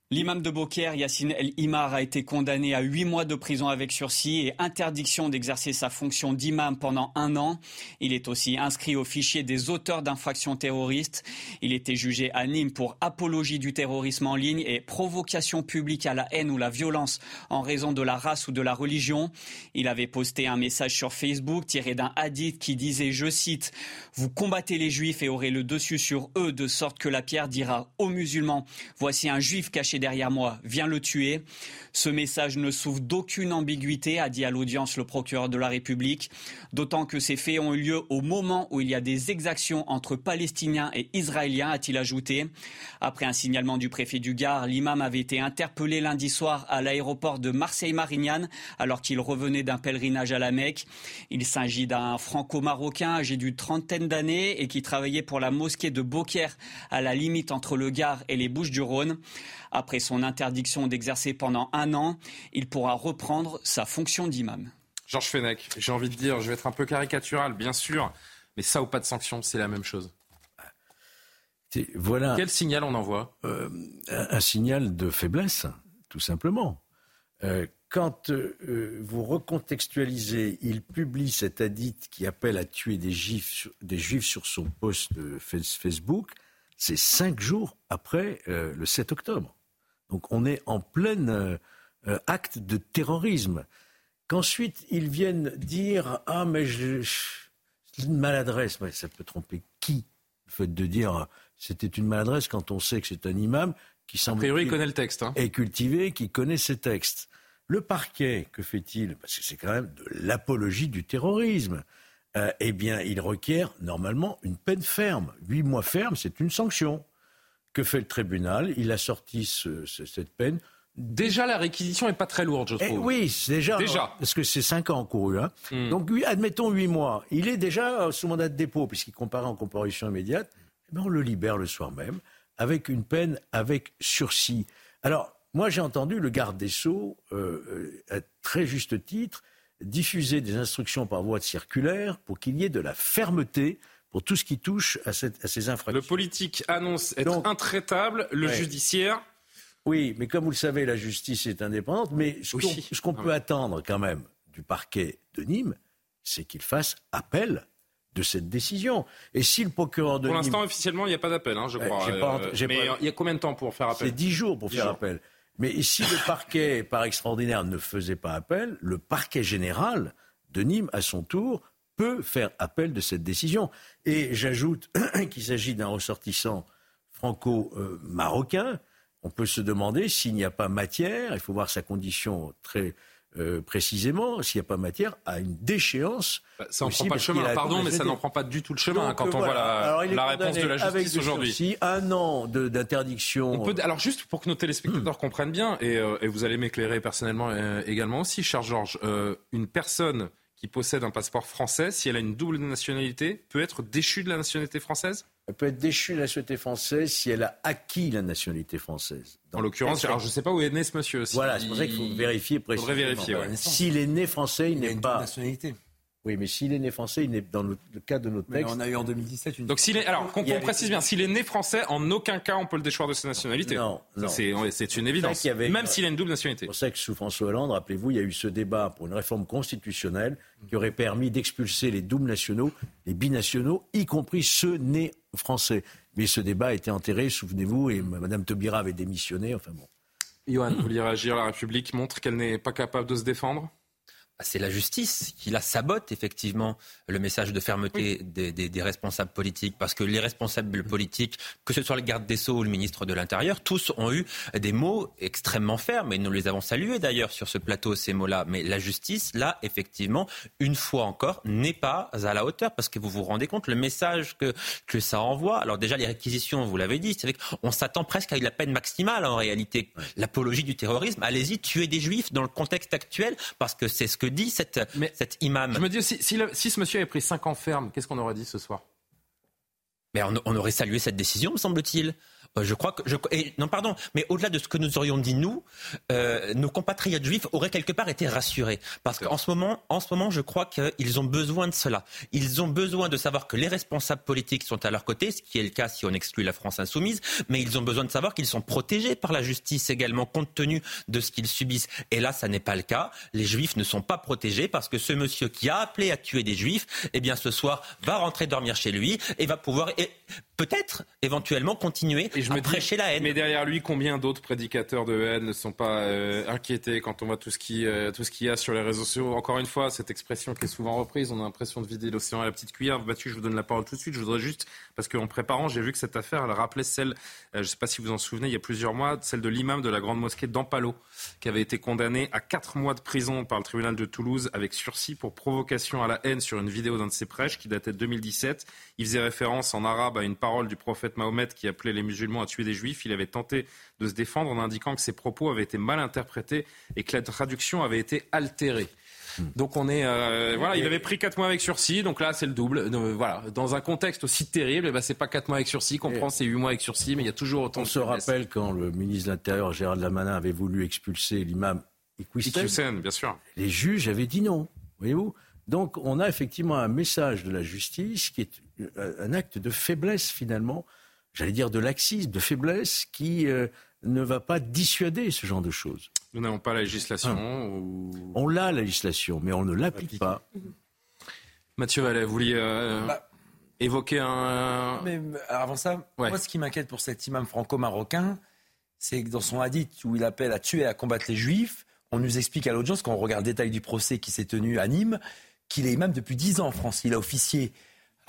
L'imam de Beaucaire, Yassine El Imar, a été condamné à huit mois de prison avec sursis et interdiction d'exercer sa fonction d'imam pendant un an. Il est aussi inscrit au fichier des auteurs d'infractions terroristes. Il était jugé à Nîmes pour apologie du terrorisme en ligne et provocation publique à la haine ou la violence en raison de la race ou de la religion. Il avait posté un message sur Facebook tiré d'un hadith qui disait, je cite, Vous combattez les juifs et aurez le dessus sur eux de sorte que la pierre dira aux musulmans, voici un juif caché derrière moi, viens le tuer. Ce message ne souffre d'aucune ambiguïté, a dit à l'audience le procureur de la République, d'autant que ces faits ont eu lieu au moment où il y a des exactions entre Palestiniens et Israéliens, a-t-il ajouté. Après un signalement du préfet du Gard, l'imam avait été interpellé lundi soir à l'aéroport de Marseille-Marignane alors qu'il revenait d'un pèlerinage à la Mecque. Il s'agit d'un franco-marocain âgé d'une trentaine d'années et qui travaillait pour la mosquée de Beaucaire à la limite entre le Gard et les Bouches-du-Rhône. Son interdiction d'exercer pendant un an, il pourra reprendre sa fonction d'imam. Georges Fenech, j'ai envie de dire, je vais être un peu caricatural, bien sûr, mais ça ou pas de sanction, c'est la même chose. Voilà. Quel signal on envoie? Euh, un, signal de faiblesse, tout simplement. Euh, quand euh, vous recontextualisez, il publie cet hadith qui appelle à tuer des juifs, des juifs sur son post Facebook, c'est cinq jours après le 7 octobre. Donc on est en plein euh, euh, acte de terrorisme. Qu'ensuite ils viennent dire ah mais je, c'est une maladresse, mais ça peut tromper qui Le fait de dire c'était une maladresse quand on sait que c'est un imam qui semble a connaît le texte, hein. est cultivé, qui connaît ses textes. Le parquet, que fait-il? Parce que c'est quand même de l'apologie du terrorisme. Euh, eh bien, il requiert normalement une peine ferme. Huit mois ferme, c'est une sanction. Que fait le tribunal? Il a sorti cette peine. Déjà, la réquisition n'est pas très lourde, je eh trouve. oui, déjà. Déjà. Parce que c'est cinq ans encourus. Hein. Hmm. Donc, admettons huit mois. Il est déjà sous mandat de dépôt, puisqu'il comparaît en comparution immédiate. Eh on le libère le soir même, avec une peine avec sursis. Alors, moi, j'ai entendu le garde des Sceaux, euh, euh, à très juste titre, diffuser des instructions par voie de circulaire pour qu'il y ait de la fermeté pour tout ce qui touche à, ces infractions. Le politique annonce être intraitable, le judiciaire. Oui, mais comme vous le savez, la justice est indépendante. Mais ce qu'on peut attendre quand même du parquet de Nîmes, c'est qu'il fasse appel de cette décision. Et si le procureur de Pour l'instant, officiellement, il n'y a pas d'appel, hein, je crois. Euh, mais il y a combien de temps pour faire appel? C'est dix jours pour faire appel. Mais si le parquet, par extraordinaire, ne faisait pas appel, le parquet général de Nîmes, à son tour, peut faire appel de cette décision. Et j'ajoute qu'il s'agit d'un ressortissant franco-marocain. On peut se demander s'il n'y a pas matière, il faut voir sa condition très euh, précisément, s'il n'y a pas matière à une déchéance. Bah, ça n'en prend pas le chemin, pardon, mais ça n'en prend pas du tout le chemin quand on voit la, réponse de la justice aujourd'hui. Un an d'interdiction. Alors juste pour que nos téléspectateurs comprennent bien, et, euh, et vous allez m'éclairer personnellement euh, également aussi, cher Georges, une personne qui possède un passeport français, si elle a une double nationalité, peut être déchue de la nationalité française? Elle peut être déchue de la nationalité française si elle a acquis la nationalité française. en l'occurrence, alors je ne sais pas où est né ce monsieur. voilà, c'est vrai qu'il faut vérifier précisément. vérifier, S'il est né français, il, n'est pas. nationalité. Oui, mais s'il est né français, il est dans le, cas de notre texte. on a eu en 2017 une. Donc s'il est, alors qu'on précise bien, s'il est né français, en aucun cas on peut le déchoir de sa nationalité. Non, non. C'est une évidence. même s'il a une double nationalité. C'est pour ça que sous François Hollande, rappelez-vous, il y a eu ce débat pour une réforme constitutionnelle qui aurait permis d'expulser les doubles nationaux, les binationaux, y compris ceux nés français. Mais ce débat a été enterré, souvenez-vous, et Mme Taubira avait démissionné. Enfin bon. Johan, vous voulez réagir La République montre qu'elle n'est pas capable de se défendre? C'est la justice qui la sabote effectivement le message de fermeté des, responsables politiques parce que les responsables politiques, que ce soit le garde des sceaux ou le ministre de l'Intérieur, tous ont eu des mots extrêmement fermes et nous les avons salués d'ailleurs sur ce plateau ces mots-là. Mais la justice, là effectivement, une fois encore, n'est pas à la hauteur parce que vous vous rendez compte le message que que ça envoie. Alors déjà les réquisitions, vous l'avez dit, c'est qu'on s'attend presque à la peine maximale en réalité. L'apologie du terrorisme, allez-y, tuer des juifs dans le contexte actuel parce que c'est ce que dit cette, cet imam. Je me dis, si, si, ce monsieur avait pris 5 ans ferme, qu'est-ce qu'on aurait dit ce soir? Mais on, aurait salué cette décision, me semble-t-il. Euh, je crois que. Je, non, pardon, mais au-delà de ce que nous aurions dit, nous, euh, nos compatriotes juifs auraient quelque part été rassurés. Parce qu'en ce moment, en ce moment, je crois qu'ils ont besoin de cela. Ils ont besoin de savoir que les responsables politiques sont à leur côté, ce qui est le cas si on exclut la France insoumise, mais ils ont besoin de savoir qu'ils sont protégés par la justice également, compte tenu de ce qu'ils subissent. Et là, ça n'est pas le cas. Les juifs ne sont pas protégés parce que ce monsieur qui a appelé à tuer des juifs, eh bien, ce soir, va rentrer dormir chez lui et va pouvoir peut-être éventuellement continuer je prêcher la haine. Mais derrière lui, combien d'autres prédicateurs de haine ne sont pas euh, inquiétés quand on voit tout ce qui euh, tout ce qu'il y a sur les réseaux sociaux? Encore une fois, cette expression qui est souvent reprise, on a l'impression de vider l'océan à la petite cuillère. Mathieu, je vous donne la parole tout de suite. Je voudrais juste parce qu'en préparant, j'ai vu que cette affaire, elle rappelait celle, euh, je ne sais pas si vous en souvenez, il y a plusieurs mois, celle de l'imam de la grande mosquée d'Ampalo, qui avait été condamné à quatre mois de prison par le tribunal de Toulouse avec sursis pour provocation à la haine sur une vidéo d'un de ses prêches qui datait de 2017. Il faisait référence en arabe à une parole du prophète Mahomet qui appelait les musulmans à tuer des juifs. Il avait tenté de se défendre en indiquant que ses propos avaient été mal interprétés et que la traduction avait été altérée. Donc on est euh, voilà, il avait pris 4 mois avec sursis, donc là c'est le double. Euh, voilà, dans un contexte aussi terrible, eh ben, c'est pas 4 mois avec sursis qu'on prend, c'est 8 mois avec sursis, mais il y a toujours autant. On se rappelle quand le ministre de l'Intérieur Gérald Lamanin avait voulu expulser l'imam Iqwisten, bien sûr. Les juges avaient dit non, voyez-vous. Donc on a effectivement un message de la justice qui est euh, un acte de faiblesse finalement, j'allais dire de laxisme, de faiblesse qui ne va pas dissuader ce genre de choses. Nous n'avons pas la législation ah. On l'a, la législation, mais on ne l'applique pas. Mathieu Vallet, vous vouliez euh, bah. évoquer un... Mais avant ça, moi ce qui m'inquiète pour cet imam franco-marocain, c'est que dans son hadith où il appelle à tuer et à combattre les juifs, on nous explique à l'audience, quand on regarde le détail du procès qui s'est tenu à Nîmes, qu'il est imam depuis 10 ans en France. Il a officié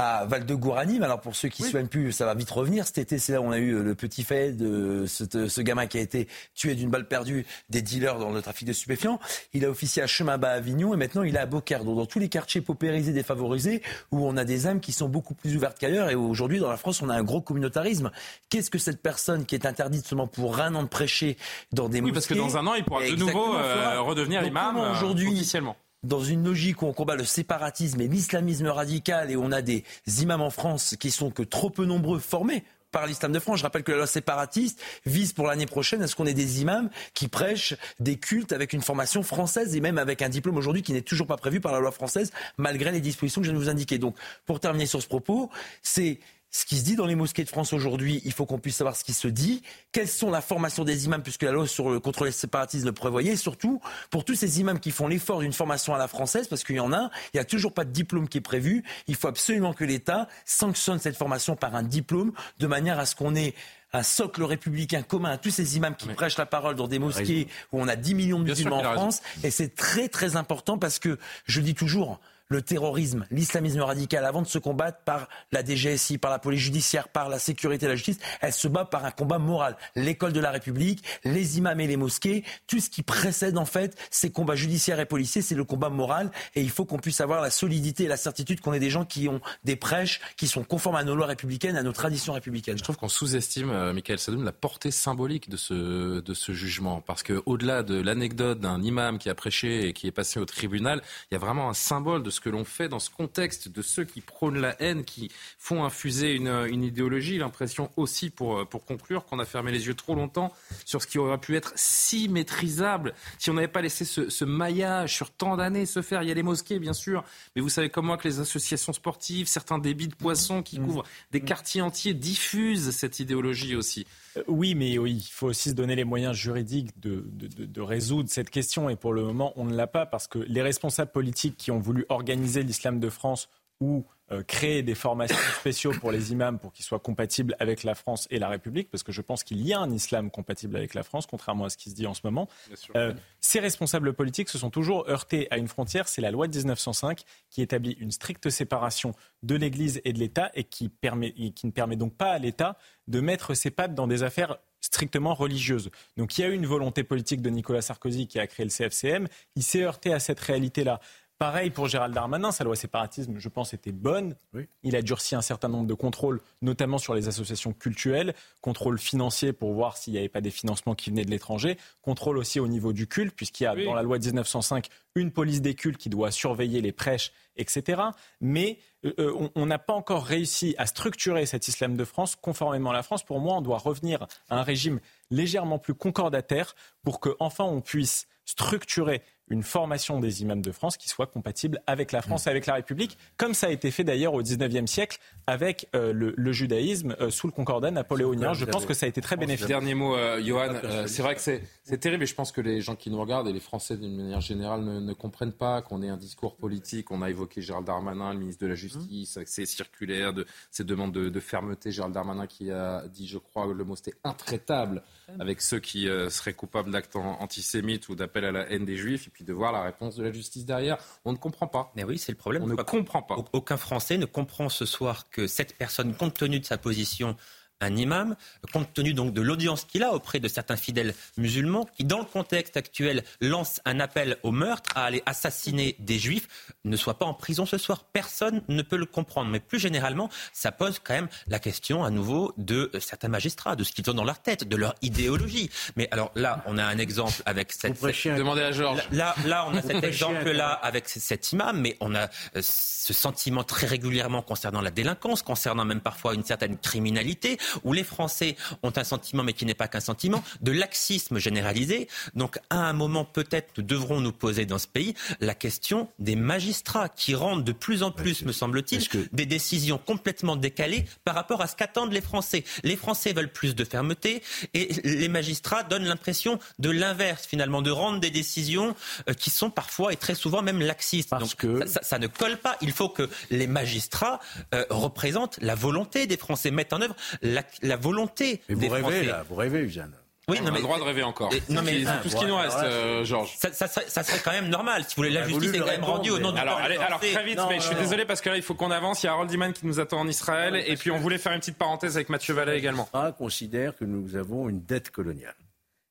à Val de Gouranim. Alors pour ceux qui ne se souviennent plus, ça va vite revenir. Cet été, c'est là où on a eu le petit fait de ce, gamin qui a été tué d'une balle perdue des dealers dans le trafic de stupéfiants. Il a officié à Chemin-Bas Avignon et maintenant il est à Beaucaire, dans tous les quartiers paupérisés, défavorisés, où on a des âmes qui sont beaucoup plus ouvertes qu'ailleurs. Et aujourd'hui, dans la France, on a un gros communautarisme. Qu'est-ce que cette personne qui est interdite seulement pour un an de prêcher dans des oui, parce que dans un an, il pourra de nouveau euh, redevenir imam euh, aujourd'hui officiellement dans une logique où on combat le séparatisme et l'islamisme radical et on a des imams en France qui sont que trop peu nombreux formés par l'islam de France. Je rappelle que la loi séparatiste vise pour l'année prochaine à ce qu'on ait des imams qui prêchent des cultes avec une formation française et même avec un diplôme aujourd'hui qui n'est toujours pas prévu par la loi française malgré les dispositions que je viens de vous indiquer. Donc, pour terminer sur ce propos, c'est ce qui se dit dans les mosquées de France aujourd'hui, il faut qu'on puisse savoir ce qui se dit, quelles sont la formation des imams, puisque la loi sur le contrôle des séparatistes le prévoyait, et surtout pour tous ces imams qui font l'effort d'une formation à la française, parce qu'il y en a, il n'y a toujours pas de diplôme qui est prévu, il faut absolument que l'État sanctionne cette formation par un diplôme, de manière à ce qu'on ait un socle républicain commun à tous ces imams qui prêchent la parole dans des mosquées où on a 10 millions de musulmans en France. Et c'est très très important parce que, je dis toujours, le terrorisme, l'islamisme radical, avant de se combattre par la DGSI, par la police judiciaire, par la sécurité et la justice, elle se bat par un combat moral. L'école de la République, les imams et les mosquées, tout ce qui précède en fait ces combats judiciaires et policiers, c'est le combat moral. Et il faut qu'on puisse avoir la solidité et la certitude qu'on est des gens qui ont des prêches, qui sont conformes à nos lois républicaines, à nos traditions républicaines. Je trouve qu'on sous-estime, euh, Michael Sadoum, la portée symbolique de ce, de ce jugement. Parce que au-delà de l'anecdote d'un imam qui a prêché et qui est passé au tribunal, il y a vraiment un symbole de ce que l'on fait dans ce contexte de ceux qui prônent la haine, qui font infuser une, une idéologie. L'impression aussi, pour, pour conclure, qu'on a fermé les yeux trop longtemps sur ce qui aurait pu être si maîtrisable si on n'avait pas laissé ce, ce maillage sur tant d'années se faire. Il y a les mosquées, bien sûr, mais vous savez comme moi que les associations sportives, certains débits de poissons qui couvrent des quartiers entiers diffusent cette idéologie aussi. Oui, mais il faut aussi se donner les moyens juridiques de résoudre cette question. Et pour le moment, on ne l'a pas parce que les responsables politiques qui ont voulu organiser l'islam de France ou euh, créer des formations spéciaux pour les imams pour qu'ils soient compatibles avec la France et la République, parce que je pense qu'il y a un islam compatible avec la France, contrairement à ce qui se dit en ce moment. Euh, ces responsables politiques se sont toujours heurtés à une frontière, c'est la loi de 1905 qui établit une stricte séparation de l'Église et de l'État et qui, permet, et qui ne permet donc pas à l'État de mettre ses pattes dans des affaires strictement religieuses. Donc il y a eu une volonté politique de Nicolas Sarkozy qui a créé le CFCM, il s'est heurté à cette réalité-là. Pareil pour Gérald Darmanin, sa loi séparatisme, je pense, était bonne. Il a durci un certain nombre de contrôles, notamment sur les associations cultuelles, contrôle financier pour voir s'il n'y avait pas des financements qui venaient de l'étranger, contrôle aussi au niveau du culte, puisqu'il y a Oui. dans la loi de 1905 une police des cultes qui doit surveiller les prêches, etc. Mais euh, euh, on- n'a pas encore réussi à structurer cet islam de France conformément à la France. Pour moi, on doit revenir à un régime légèrement plus concordataire pour que enfin on puisse structurer une formation des imams de France qui soit compatible avec la France et avec la République, comme ça a été fait d'ailleurs au XIXe siècle avec euh, le, le judaïsme euh, sous le concordat napoléonien. Je pense que ça a été très bénéfique. Dernier mot, euh, Johan. Euh, c'est vrai que c'est c'est terrible et je pense que les gens qui nous regardent et les Français d'une manière générale ne, ne comprennent pas qu'on ait un discours politique. On a évoqué Gérald Darmanin, le ministre de la Justice, avec ses circulaires, de, ses demandes de, de fermeté. Gérald Darmanin qui a dit, je crois, le mot c'était intraitable avec ceux qui euh, seraient coupables d'actes an- antisémites ou d'appel à la haine des Juifs et puis de voir la réponse de la justice derrière. On ne comprend pas. Mais oui, c'est le problème. On ne comprend pas. Aucun Français ne comprend ce soir que cette personne, compte tenu de sa position, un imam, compte tenu donc de l'audience qu'il a auprès de certains fidèles musulmans, qui dans le contexte actuel lance un appel au meurtre, à aller assassiner des juifs, ne soit pas en prison ce soir. Personne ne peut le comprendre. Mais plus généralement, ça pose quand même la question à nouveau de certains magistrats, de ce qu'ils ont dans leur tête, de leur idéologie. Mais alors là, on a un exemple avec cette... cette- Demandez à Georges. Là, là, on a Vous cet exemple-là avec cet imam, mais on a euh, ce sentiment très régulièrement concernant la délinquance, concernant même parfois une certaine criminalité, où les Français ont un sentiment, mais qui n'est pas qu'un sentiment, de laxisme généralisé. Donc, à un moment, peut-être, nous devrons nous poser dans ce pays la question des magistrats qui rendent de plus en plus, me semble-t-il, des décisions complètement décalées par rapport à ce qu'attendent les Français. Les Français veulent plus de fermeté et les magistrats donnent l'impression de l'inverse, finalement, de rendre des décisions euh, qui sont parfois et très souvent même laxistes. Donc, ça, ça- ça ne colle pas. Il faut que les magistrats euh, représentent la volonté des Français, mettent en œuvre la, la volonté Mais vous rêvez, Français. là, vous rêvez, Uzan. Oui, On non, a mais le droit de rêver encore. Et- non, mais C'est tout ce qui nous reste, euh, Georges. Ça, ça serait, ça serait quand même normal. Si vous voulez, la justice est quand même rendue au nom du alors, allez, très vite, Non, mais je suis désolé parce que là, il faut qu'on avance. Il y a Harold Iman qui nous attend en Israël. Et puis, on voulait faire une petite parenthèse avec Mathieu Vallet également. Ah, considère que nous avons une dette coloniale.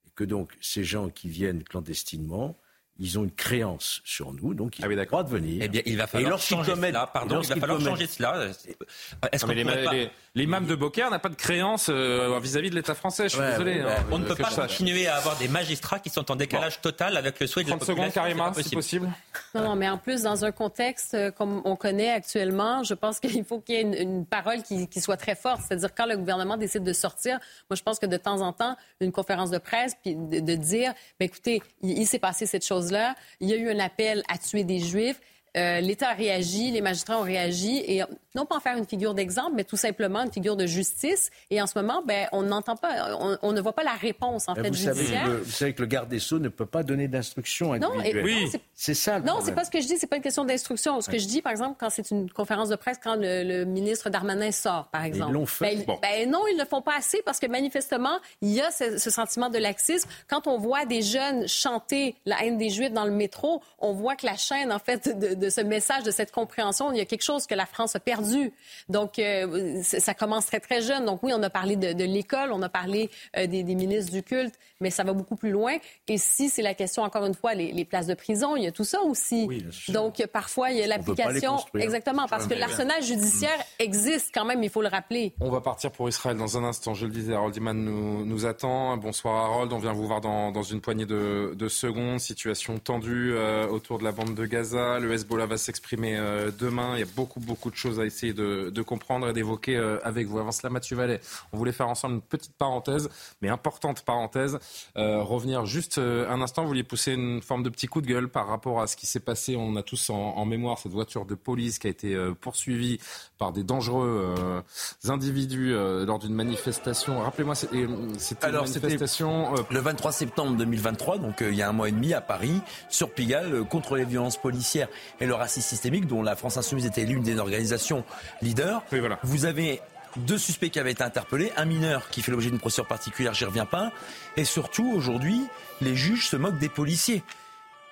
Et que donc, ces gens qui viennent clandestinement, ils ont une créance sur nous, donc ils ont le droit de venir. Eh bien, il va Et falloir lorsqu'ils changer commettent- cela. Pardon, il va falloir commettent- changer cela. Est-ce qu'on les, pourrait pas- les- l'imam de Beaucaire n'a pas de créance euh, vis-à-vis de l'État français. Je suis Ouais, désolé. ouais, hein. On ne peut pas sache. continuer à avoir des magistrats qui sont en décalage total avec le souhait de la 30 secondes, population. Karima, c'est si possible. Non, non, mais en plus, dans un contexte euh, comme on connaît actuellement, je pense qu'il faut qu'il y ait une, une parole qui, qui soit très forte. C'est-à-dire, quand le gouvernement décide de sortir, moi, je pense que de temps en temps, une conférence de presse, puis de, de dire, écoutez, il, il s'est passé cette il y a eu un appel à tuer des Juifs. Euh, L'État a réagi, les magistrats ont réagi, et non pas en faire une figure d'exemple, mais tout simplement une figure de justice. Et en ce moment, ben, on n'entend pas, on, on ne voit pas la réponse en Mais fait vous, savez judiciaire. que, vous savez que le garde des Sceaux ne peut pas donner d'instructions Non, et- individuelles. Oui. non, c'est- ça le Non, c'est pas ce que je dis, c'est pas une question d'instruction. Ce que je dis, par exemple, quand c'est une conférence de presse, quand le, le ministre Darmanin sort, par exemple. l'ont fait. Ben, Bon. ben non, ils ne le font pas assez parce que manifestement, il y a ce, ce sentiment de laxisme. Quand on voit des jeunes chanter la haine des Juifs dans le métro, on voit que la chaîne, en fait, de, de ce message, de cette compréhension, il y a quelque chose que la France a perdu. Donc, euh, ça commence très, très jeune. Donc, oui, on a parlé de, de l'école, on a parlé euh, des, des ministres du culte, mais ça va beaucoup plus loin. Et si c'est la question, encore une fois, les, les places de prison, il y a tout ça aussi. Donc, euh, parfois, il y a l'application. Exactement, parce que l'arsenal judiciaire existe quand même, il faut le rappeler. On va partir pour Israël dans un instant. Je le disais, Harold Iman nous, nous attend. Bonsoir Harold, on vient vous voir dans, dans une poignée de, de secondes. Situation tendue euh, autour de la bande de Gaza. Le Hezbollah Hezbollah va s'exprimer demain. Il y a beaucoup, beaucoup de choses à essayer de, comprendre et d'évoquer avec vous. Avant cela, Mathieu Vallet, on voulait faire ensemble une petite parenthèse, mais importante parenthèse. revenir juste un instant, vous vouliez pousser une forme de petit coup de gueule par rapport à ce qui s'est passé. On a tous en, mémoire cette voiture de police qui a été poursuivie par des dangereux individus lors d'une manifestation. Rappelez-moi, c'était une manifestation... le 23 septembre 2023, donc il y a un mois et demi à Paris, sur Pigalle, contre les violences policières et le racisme systémique, dont la France Insoumise était l'une des organisations leaders. Vous avez deux suspects qui avaient été interpellés, un mineur qui fait l'objet d'une procédure particulière, j'y reviens pas, et surtout aujourd'hui, les juges se moquent des policiers.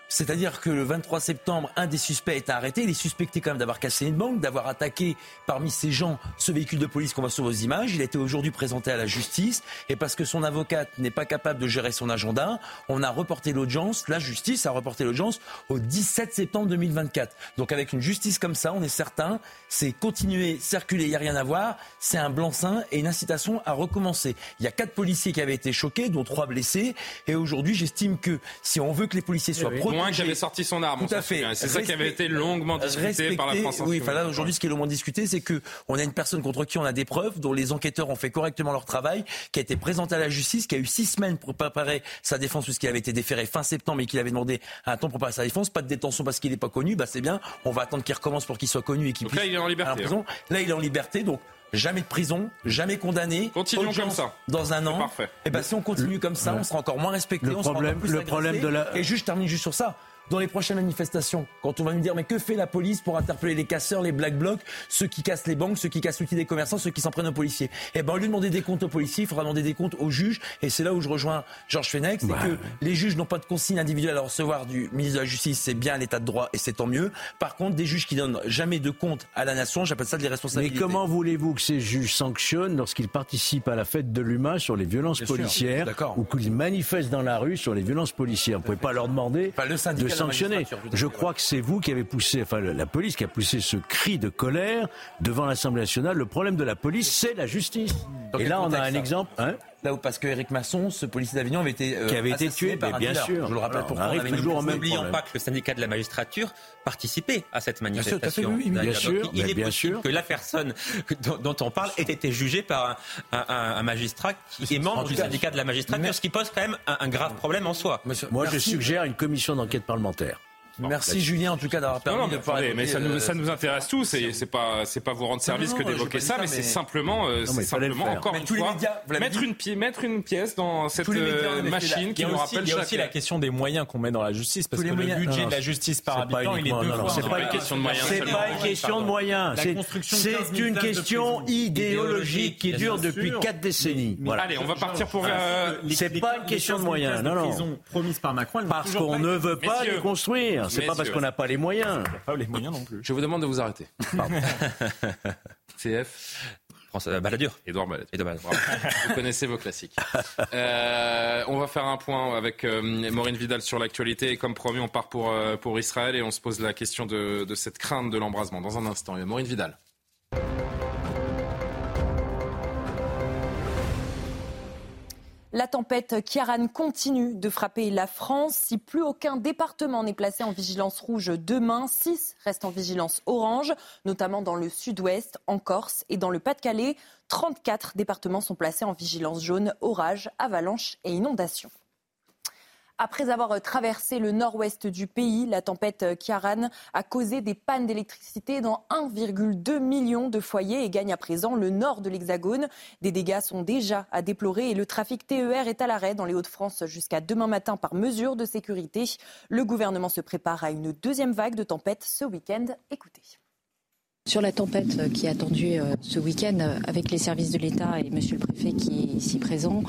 C'est-à-dire que le 23 septembre, un des suspects est arrêté. Il est suspecté quand même d'avoir cassé une banque, d'avoir attaqué parmi ces gens ce véhicule de police qu'on voit sur vos images. Il a été aujourd'hui présenté à la justice. Et parce que son avocate n'est pas capable de gérer son agenda, on a reporté l'audience, la justice a reporté l'audience au 17 septembre 2024. Donc avec une justice comme ça, on est certain, c'est continuer, circuler, il n'y a rien à voir. C'est un blanc-seing et une incitation à recommencer. Il y a quatre policiers qui avaient été choqués, dont trois blessés. Et aujourd'hui, j'estime que si on veut que les policiers soient protégés, moins qui avait sorti son arme. Tout à fait. C'est ça qui avait été longuement discuté par la France. Oui, enfin là aujourd'hui, ce qui est longuement discuté, c'est que on a une personne contre qui on a des preuves, dont les enquêteurs ont fait correctement leur travail, qui a été présenté à la justice, qui a eu six semaines pour préparer sa défense puisqu'il avait été déféré fin septembre et qu'il avait demandé un temps pour préparer sa défense. Pas de détention parce qu'il n'est pas connu. Bah c'est bien. On va attendre qu'il recommence pour qu'il soit connu et qu'il puisse. Là, il est en liberté. Hein. Là, il est en liberté. Donc jamais de prison, jamais condamné. Continuons comme ça. Dans un an. Parfait. Et eh ben si on continue comme ça, on sera encore moins respecté. Le on problème, sera le problème de la. Et juste je termine juste sur ça dans les prochaines manifestations, quand on va nous dire mais que fait la police pour interpeller les casseurs, les black blocs, ceux qui cassent les banques, ceux qui cassent l'outil des commerçants, ceux qui s'en prennent aux policiers? Eh ben, au lieu de demander des comptes aux policiers, il faudra demander des comptes aux juges. Et c'est là où je rejoins Georges Fenech, c'est que les juges n'ont pas de consigne individuelle à recevoir du ministre de la Justice, c'est bien l'état de droit et c'est tant mieux. Par contre, des juges qui donnent jamais de compte à la nation, j'appelle ça des responsabilités. Mais comment voulez-vous que ces juges sanctionnent lorsqu'ils participent à la fête de l'humain sur les violences policières ou qu'ils manifestent dans la rue sur les violences policières? Vous ne pouvez pas leur demander de sanctionner. Je crois que c'est vous qui avez poussé, enfin la police qui a poussé ce cri de colère devant l'Assemblée nationale. Le problème de la police, c'est la justice. Et là, on a un exemple. Hein Là où parce que Eric Masson, ce policier d'Avignon, avait été euh, qui avait été tué, par bien sûr. Je le rappelle pour arrive toujours N'oublions pas que le syndicat de la magistrature participait à cette manifestation. Bien sûr, il est bien possible sûr. que la personne dont, on parle ait été jugée par un, magistrat qui est membre du syndicat de la magistrature, ce qui pose quand même un, grave problème en soi. Moi, je suggère une commission d'enquête parlementaire. Merci Julien en tout cas d'avoir permis de parler. Mais ça nous, ça nous intéresse tous et c'est pas c'est pas vous rendre service que d'évoquer ça, mais, c'est simplement euh, c'est simplement encore une fois mettre une pièce mettre une pièce dans cette euh, machine qui nous rappelle. Il y a aussi la question des moyens qu'on met dans la justice parce que le budget de la justice par habitant il est deux fois. C'est pas une question de moyens. C'est pas une question de moyens. C'est une question idéologique qui dure depuis quatre décennies. Allez, on va partir pour. C'est pas une question de moyens. Non non. Promise par Macron. Parce qu'on ne veut pas les construire. C'est pas parce qu'on n'a pas les moyens. Pas les moyens non plus. Je vous demande de vous arrêter. CF. François Balladur. Edouard Balladur. vous connaissez vos classiques. Euh, on va faire un point avec euh, Maureen Vidal sur l'actualité. Et comme promis, on part pour, euh, pour Israël et on se pose la question de, de cette crainte de l'embrasement dans un instant. Maureen Vidal. La tempête Kiaran continue de frapper la France. Si plus aucun département n'est placé en vigilance rouge demain, six restent en vigilance orange, notamment dans le sud-ouest, en Corse et dans le Pas-de-Calais. 34 départements sont placés en vigilance jaune, orage, avalanche et inondation. Après avoir traversé le nord-ouest du pays, la tempête Kiaran a causé des pannes d'électricité dans 1,2 million de foyers et gagne à présent le nord de l'Hexagone. Des dégâts sont déjà à déplorer et le trafic TER est à l'arrêt dans les Hauts-de-France jusqu'à demain matin par mesure de sécurité. Le gouvernement se prépare à une deuxième vague de tempête ce week-end. Écoutez. Sur la tempête qui est attendue euh, ce week-end avec les services de l'État et Monsieur le Préfet qui est ici présent,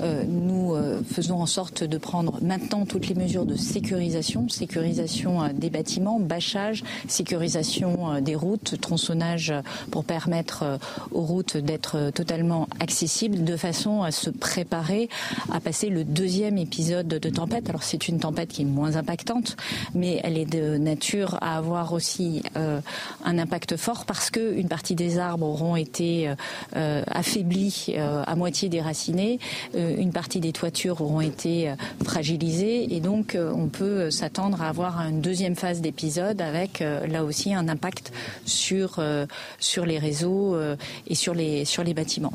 euh, nous euh, faisons en sorte de prendre maintenant toutes les mesures de sécurisation, sécurisation des bâtiments, bâchage, sécurisation des routes, tronçonnage pour permettre aux routes d'être totalement accessibles de façon à se préparer à passer le deuxième épisode de tempête. Alors c'est une tempête qui est moins impactante, mais elle est de nature à avoir aussi un impact fort parce que une partie des arbres auront été affaiblis, à moitié déracinés, une partie des toitures auront été fragilisées et donc on peut s'attendre à avoir une deuxième phase d'épisode avec là aussi un impact sur sur les réseaux et sur les sur les bâtiments.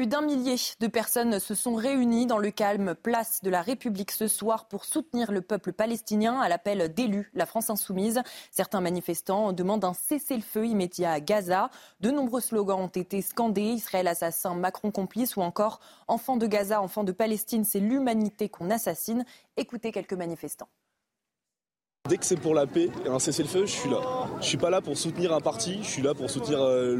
Plus d'un millier de personnes se sont réunies dans le calme place de la République ce soir pour soutenir le peuple palestinien à l'appel d'élus, la France insoumise. Certains manifestants demandent un cessez-le-feu immédiat à Gaza. De nombreux slogans ont été scandés, Israël assassin, Macron complice ou encore enfants de Gaza, enfants de Palestine, c'est l'humanité qu'on assassine. Écoutez quelques manifestants. Dès que c'est pour la paix et un cessez-le-feu, je suis là. Je suis pas là pour soutenir un parti, je suis là pour soutenir euh,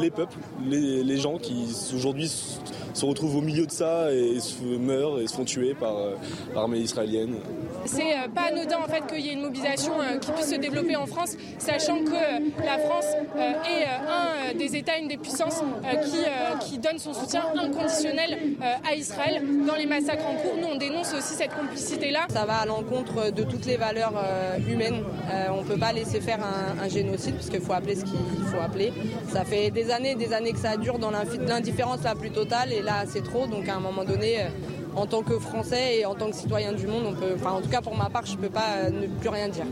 les peuples, les, gens qui aujourd'hui se retrouvent au milieu de ça et se meurent et se font tuer par euh, l'armée israélienne. C'est euh, pas anodin en fait qu'il y ait une mobilisation qui puisse se développer en France, sachant que la France est un des États, une des puissances qui, qui donne son soutien inconditionnel à Israël dans les massacres en cours. Nous, on dénonce aussi cette complicité-là. Ça va à l'encontre de toutes les valeurs humaine. Euh, on ne peut pas laisser faire un, génocide parce qu'il faut appeler ce qu'il faut appeler. Ça fait des années des années que ça dure dans l'indifférence la plus totale et là c'est trop. Donc à un moment donné, euh, en tant que Français et en tant que citoyen du monde, enfin en tout cas pour ma part, je ne peux pas ne plus rien dire.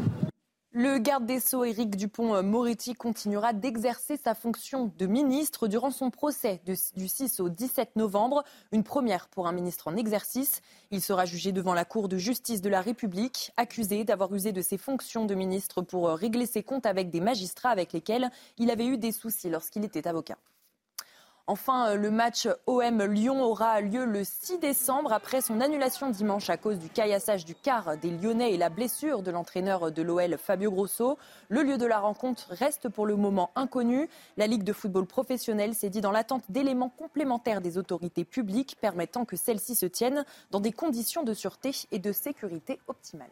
Le garde des Sceaux, Éric Dupont-Moretti, continuera d'exercer sa fonction de ministre durant son procès du 6 au 17 novembre, une première pour un ministre en exercice. Il sera jugé devant la Cour de justice de la République, accusé d'avoir usé de ses fonctions de ministre pour régler ses comptes avec des magistrats avec lesquels il avait eu des soucis lorsqu'il était avocat. Enfin, euh, le match OM-Lyon aura lieu le 6 décembre après son annulation dimanche à cause du caillassage du quart des Lyonnais et la blessure de l'entraîneur de l'OL Fabio Grosso. Le lieu de la rencontre reste pour le moment inconnu. La Ligue de football professionnel s'est dit dans l'attente d'éléments complémentaires des autorités publiques permettant que celles-ci se tiennent dans des conditions de sûreté et de sécurité optimales.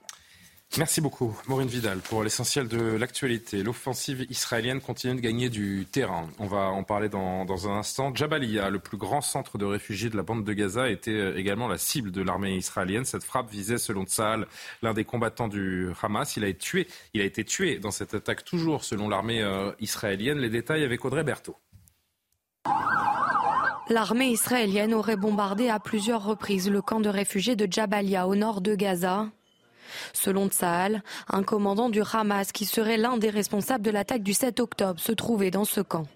Merci beaucoup, Maureen Vidal, pour l'essentiel de l'actualité. L'offensive israélienne continue de gagner du terrain. On va en parler dans, un instant. Jabalia, le plus grand centre de réfugiés de la bande de Gaza, était euh, également la cible de l'armée israélienne. Cette frappe visait, selon Tsahal, l'un des combattants du Hamas. Il a, été tué, il a été tué dans cette attaque, toujours selon l'armée euh, israélienne. Les détails avec Audrey Berthaud. L'armée israélienne aurait bombardé à plusieurs reprises le camp de réfugiés de Jabalia au nord de Gaza. Selon Tsahal, un commandant du Hamas qui serait l'un des responsables de l'attaque du 7 octobre se trouvait dans ce camp.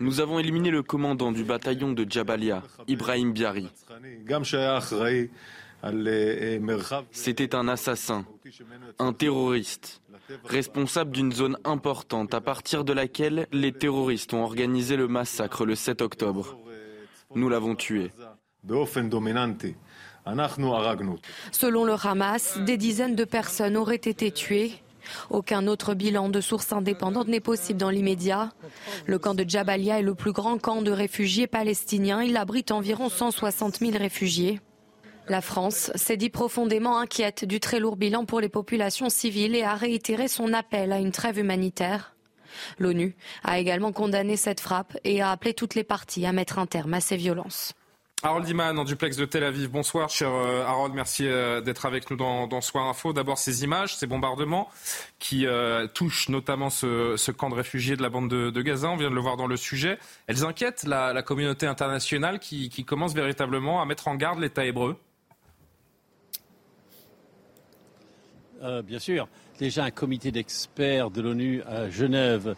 Nous avons éliminé le commandant du bataillon de Jabalia, Ibrahim Biari. C'était un assassin, un terroriste, responsable d'une zone importante à partir de laquelle les terroristes ont organisé le massacre le 7 octobre. Nous l'avons tué. Selon le Hamas, des dizaines de personnes auraient été tuées. Aucun autre bilan de sources indépendantes n'est possible dans l'immédiat. Le camp de Jabalia est le plus grand camp de réfugiés palestiniens. Il abrite environ 160 000 réfugiés. La France s'est dit profondément inquiète du très lourd bilan pour les populations civiles et a réitéré son appel à une trêve humanitaire. L'ONU a également condamné cette frappe et a appelé toutes les parties à mettre un terme à ces violences. Harold Iman en duplex de Tel Aviv. Bonsoir, cher euh, Harold. Merci euh, d'être avec nous dans, Soir Info. D'abord, ces images, ces bombardements qui euh, touchent notamment ce, camp de réfugiés de la bande de, Gaza. On vient de le voir dans le sujet. Elles inquiètent la, communauté internationale qui, commence véritablement à mettre en garde l'État hébreu. bien sûr. Déjà, un comité d'experts de l'ONU à Genève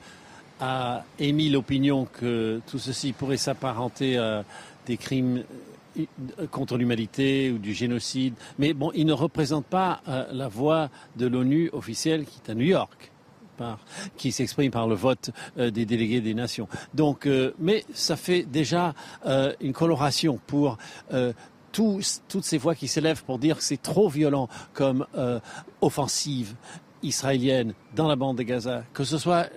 a émis l'opinion que tout ceci pourrait s'apparenter à des crimes euh, contre l'humanité ou du génocide. Mais bon, il ne représente pas euh, la voix de l'ONU officielle qui est à New York. qui s'exprime par le vote euh, des délégués des nations. Donc, mais ça fait déjà une coloration pour toutes ces voix qui s'élèvent pour dire que c'est trop violent comme offensive israélienne dans la bande de Gaza, que ce soit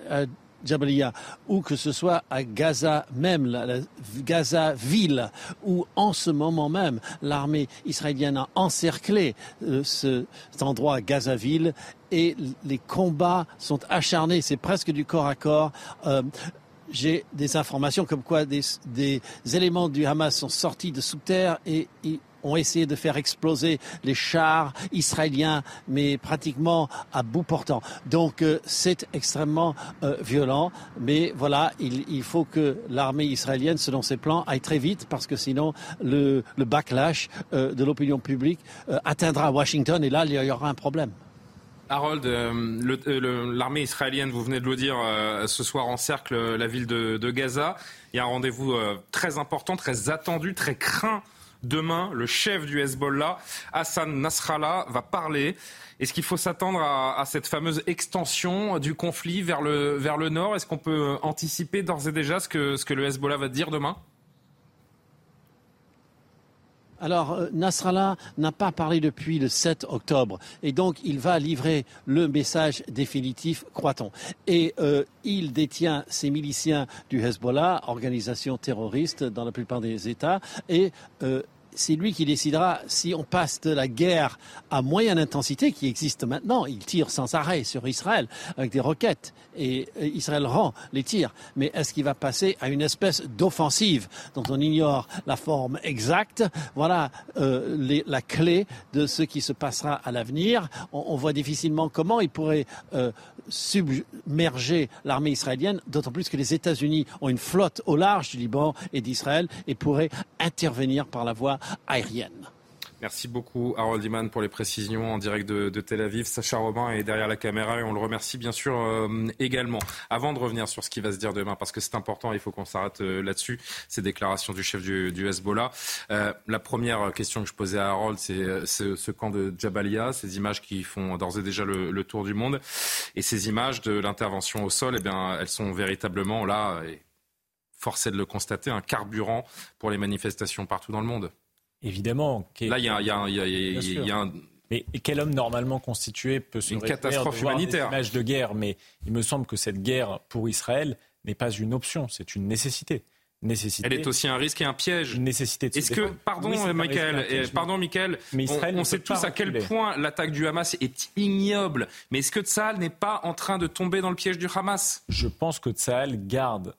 Jabalia, ou que ce soit à Gaza même, la, Gaza ville, où en ce moment même l'armée israélienne a encerclé euh, cet endroit Gaza ville et les combats sont acharnés, c'est presque du corps à corps. Euh, j'ai des informations comme quoi des, éléments du Hamas sont sortis de sous terre et, ont essayé de faire exploser les chars israéliens, mais pratiquement à bout portant. Donc euh, c'est extrêmement euh, violent, mais voilà, il, faut que l'armée israélienne, selon ses plans, aille très vite, parce que sinon le, backlash euh, de l'opinion publique atteindra Washington, et là, il y aura un problème. Harold, l'armée israélienne, vous venez de le dire, ce soir encercle la ville de, de Gaza. Il y a un rendez-vous très important, très attendu, très craint Demain, le chef du Hezbollah, Hassan Nasrallah, va parler. Est-ce qu'il faut s'attendre à, cette fameuse extension du conflit vers le, vers le nord? Est-ce qu'on peut anticiper d'ores et déjà ce que, ce que le Hezbollah va dire demain? Alors, euh, Nasrallah n'a pas parlé depuis le 7 octobre. Et donc, il va livrer le message définitif, croit-on. Et euh, il détient ces miliciens du Hezbollah, organisation terroriste dans la plupart des États. Et euh, c'est lui qui décidera si on passe de la guerre à moyenne intensité qui existe maintenant. Il tire sans arrêt sur Israël avec des roquettes et Israël rend les tirs. Mais est-ce qu'il va passer à une espèce d'offensive dont on ignore la forme exacte? Voilà euh, la clé de ce qui se passera à l'avenir. On, voit difficilement comment il pourrait euh, submerger l'armée israélienne, d'autant plus que les États-Unis ont une flotte au large du Liban et d'Israël et pourraient intervenir par la voie aérienne. Merci beaucoup Harold Iman pour les précisions en direct de, Tel Aviv. Sacha Robin est derrière la caméra et on le remercie bien sûr euh, également. Avant de revenir sur ce qui va se dire demain, parce que c'est important, il faut qu'on s'arrête euh, là-dessus, ces déclarations du chef du, Hezbollah. Euh, la première question que je posais à Harold, c'est ce, camp de Jabalia, ces images qui font d'ores et déjà le, tour du monde. Et ces images de l'intervention au sol, eh bien, elles sont véritablement là, et forcé de le constater, un carburant pour les manifestations partout dans le monde. Évidemment. Là, il y a, y a, y a un... Mais quel homme normalement constitué peut se une catastrophe humanitaire. Des images de guerre, mais il me semble que cette guerre pour Israël n'est pas une option, c'est une nécessité. Nécessité. Elle est aussi un risque et un piège. Une nécessité. Est-ce que, pardon, Michael, pardon, Michael, mais Israël on, sait tous à quel point l'attaque du Hamas est ignoble. Mais est-ce que Tsahal n'est pas en train de tomber dans le piège du Hamas? Je pense que Tsahal garde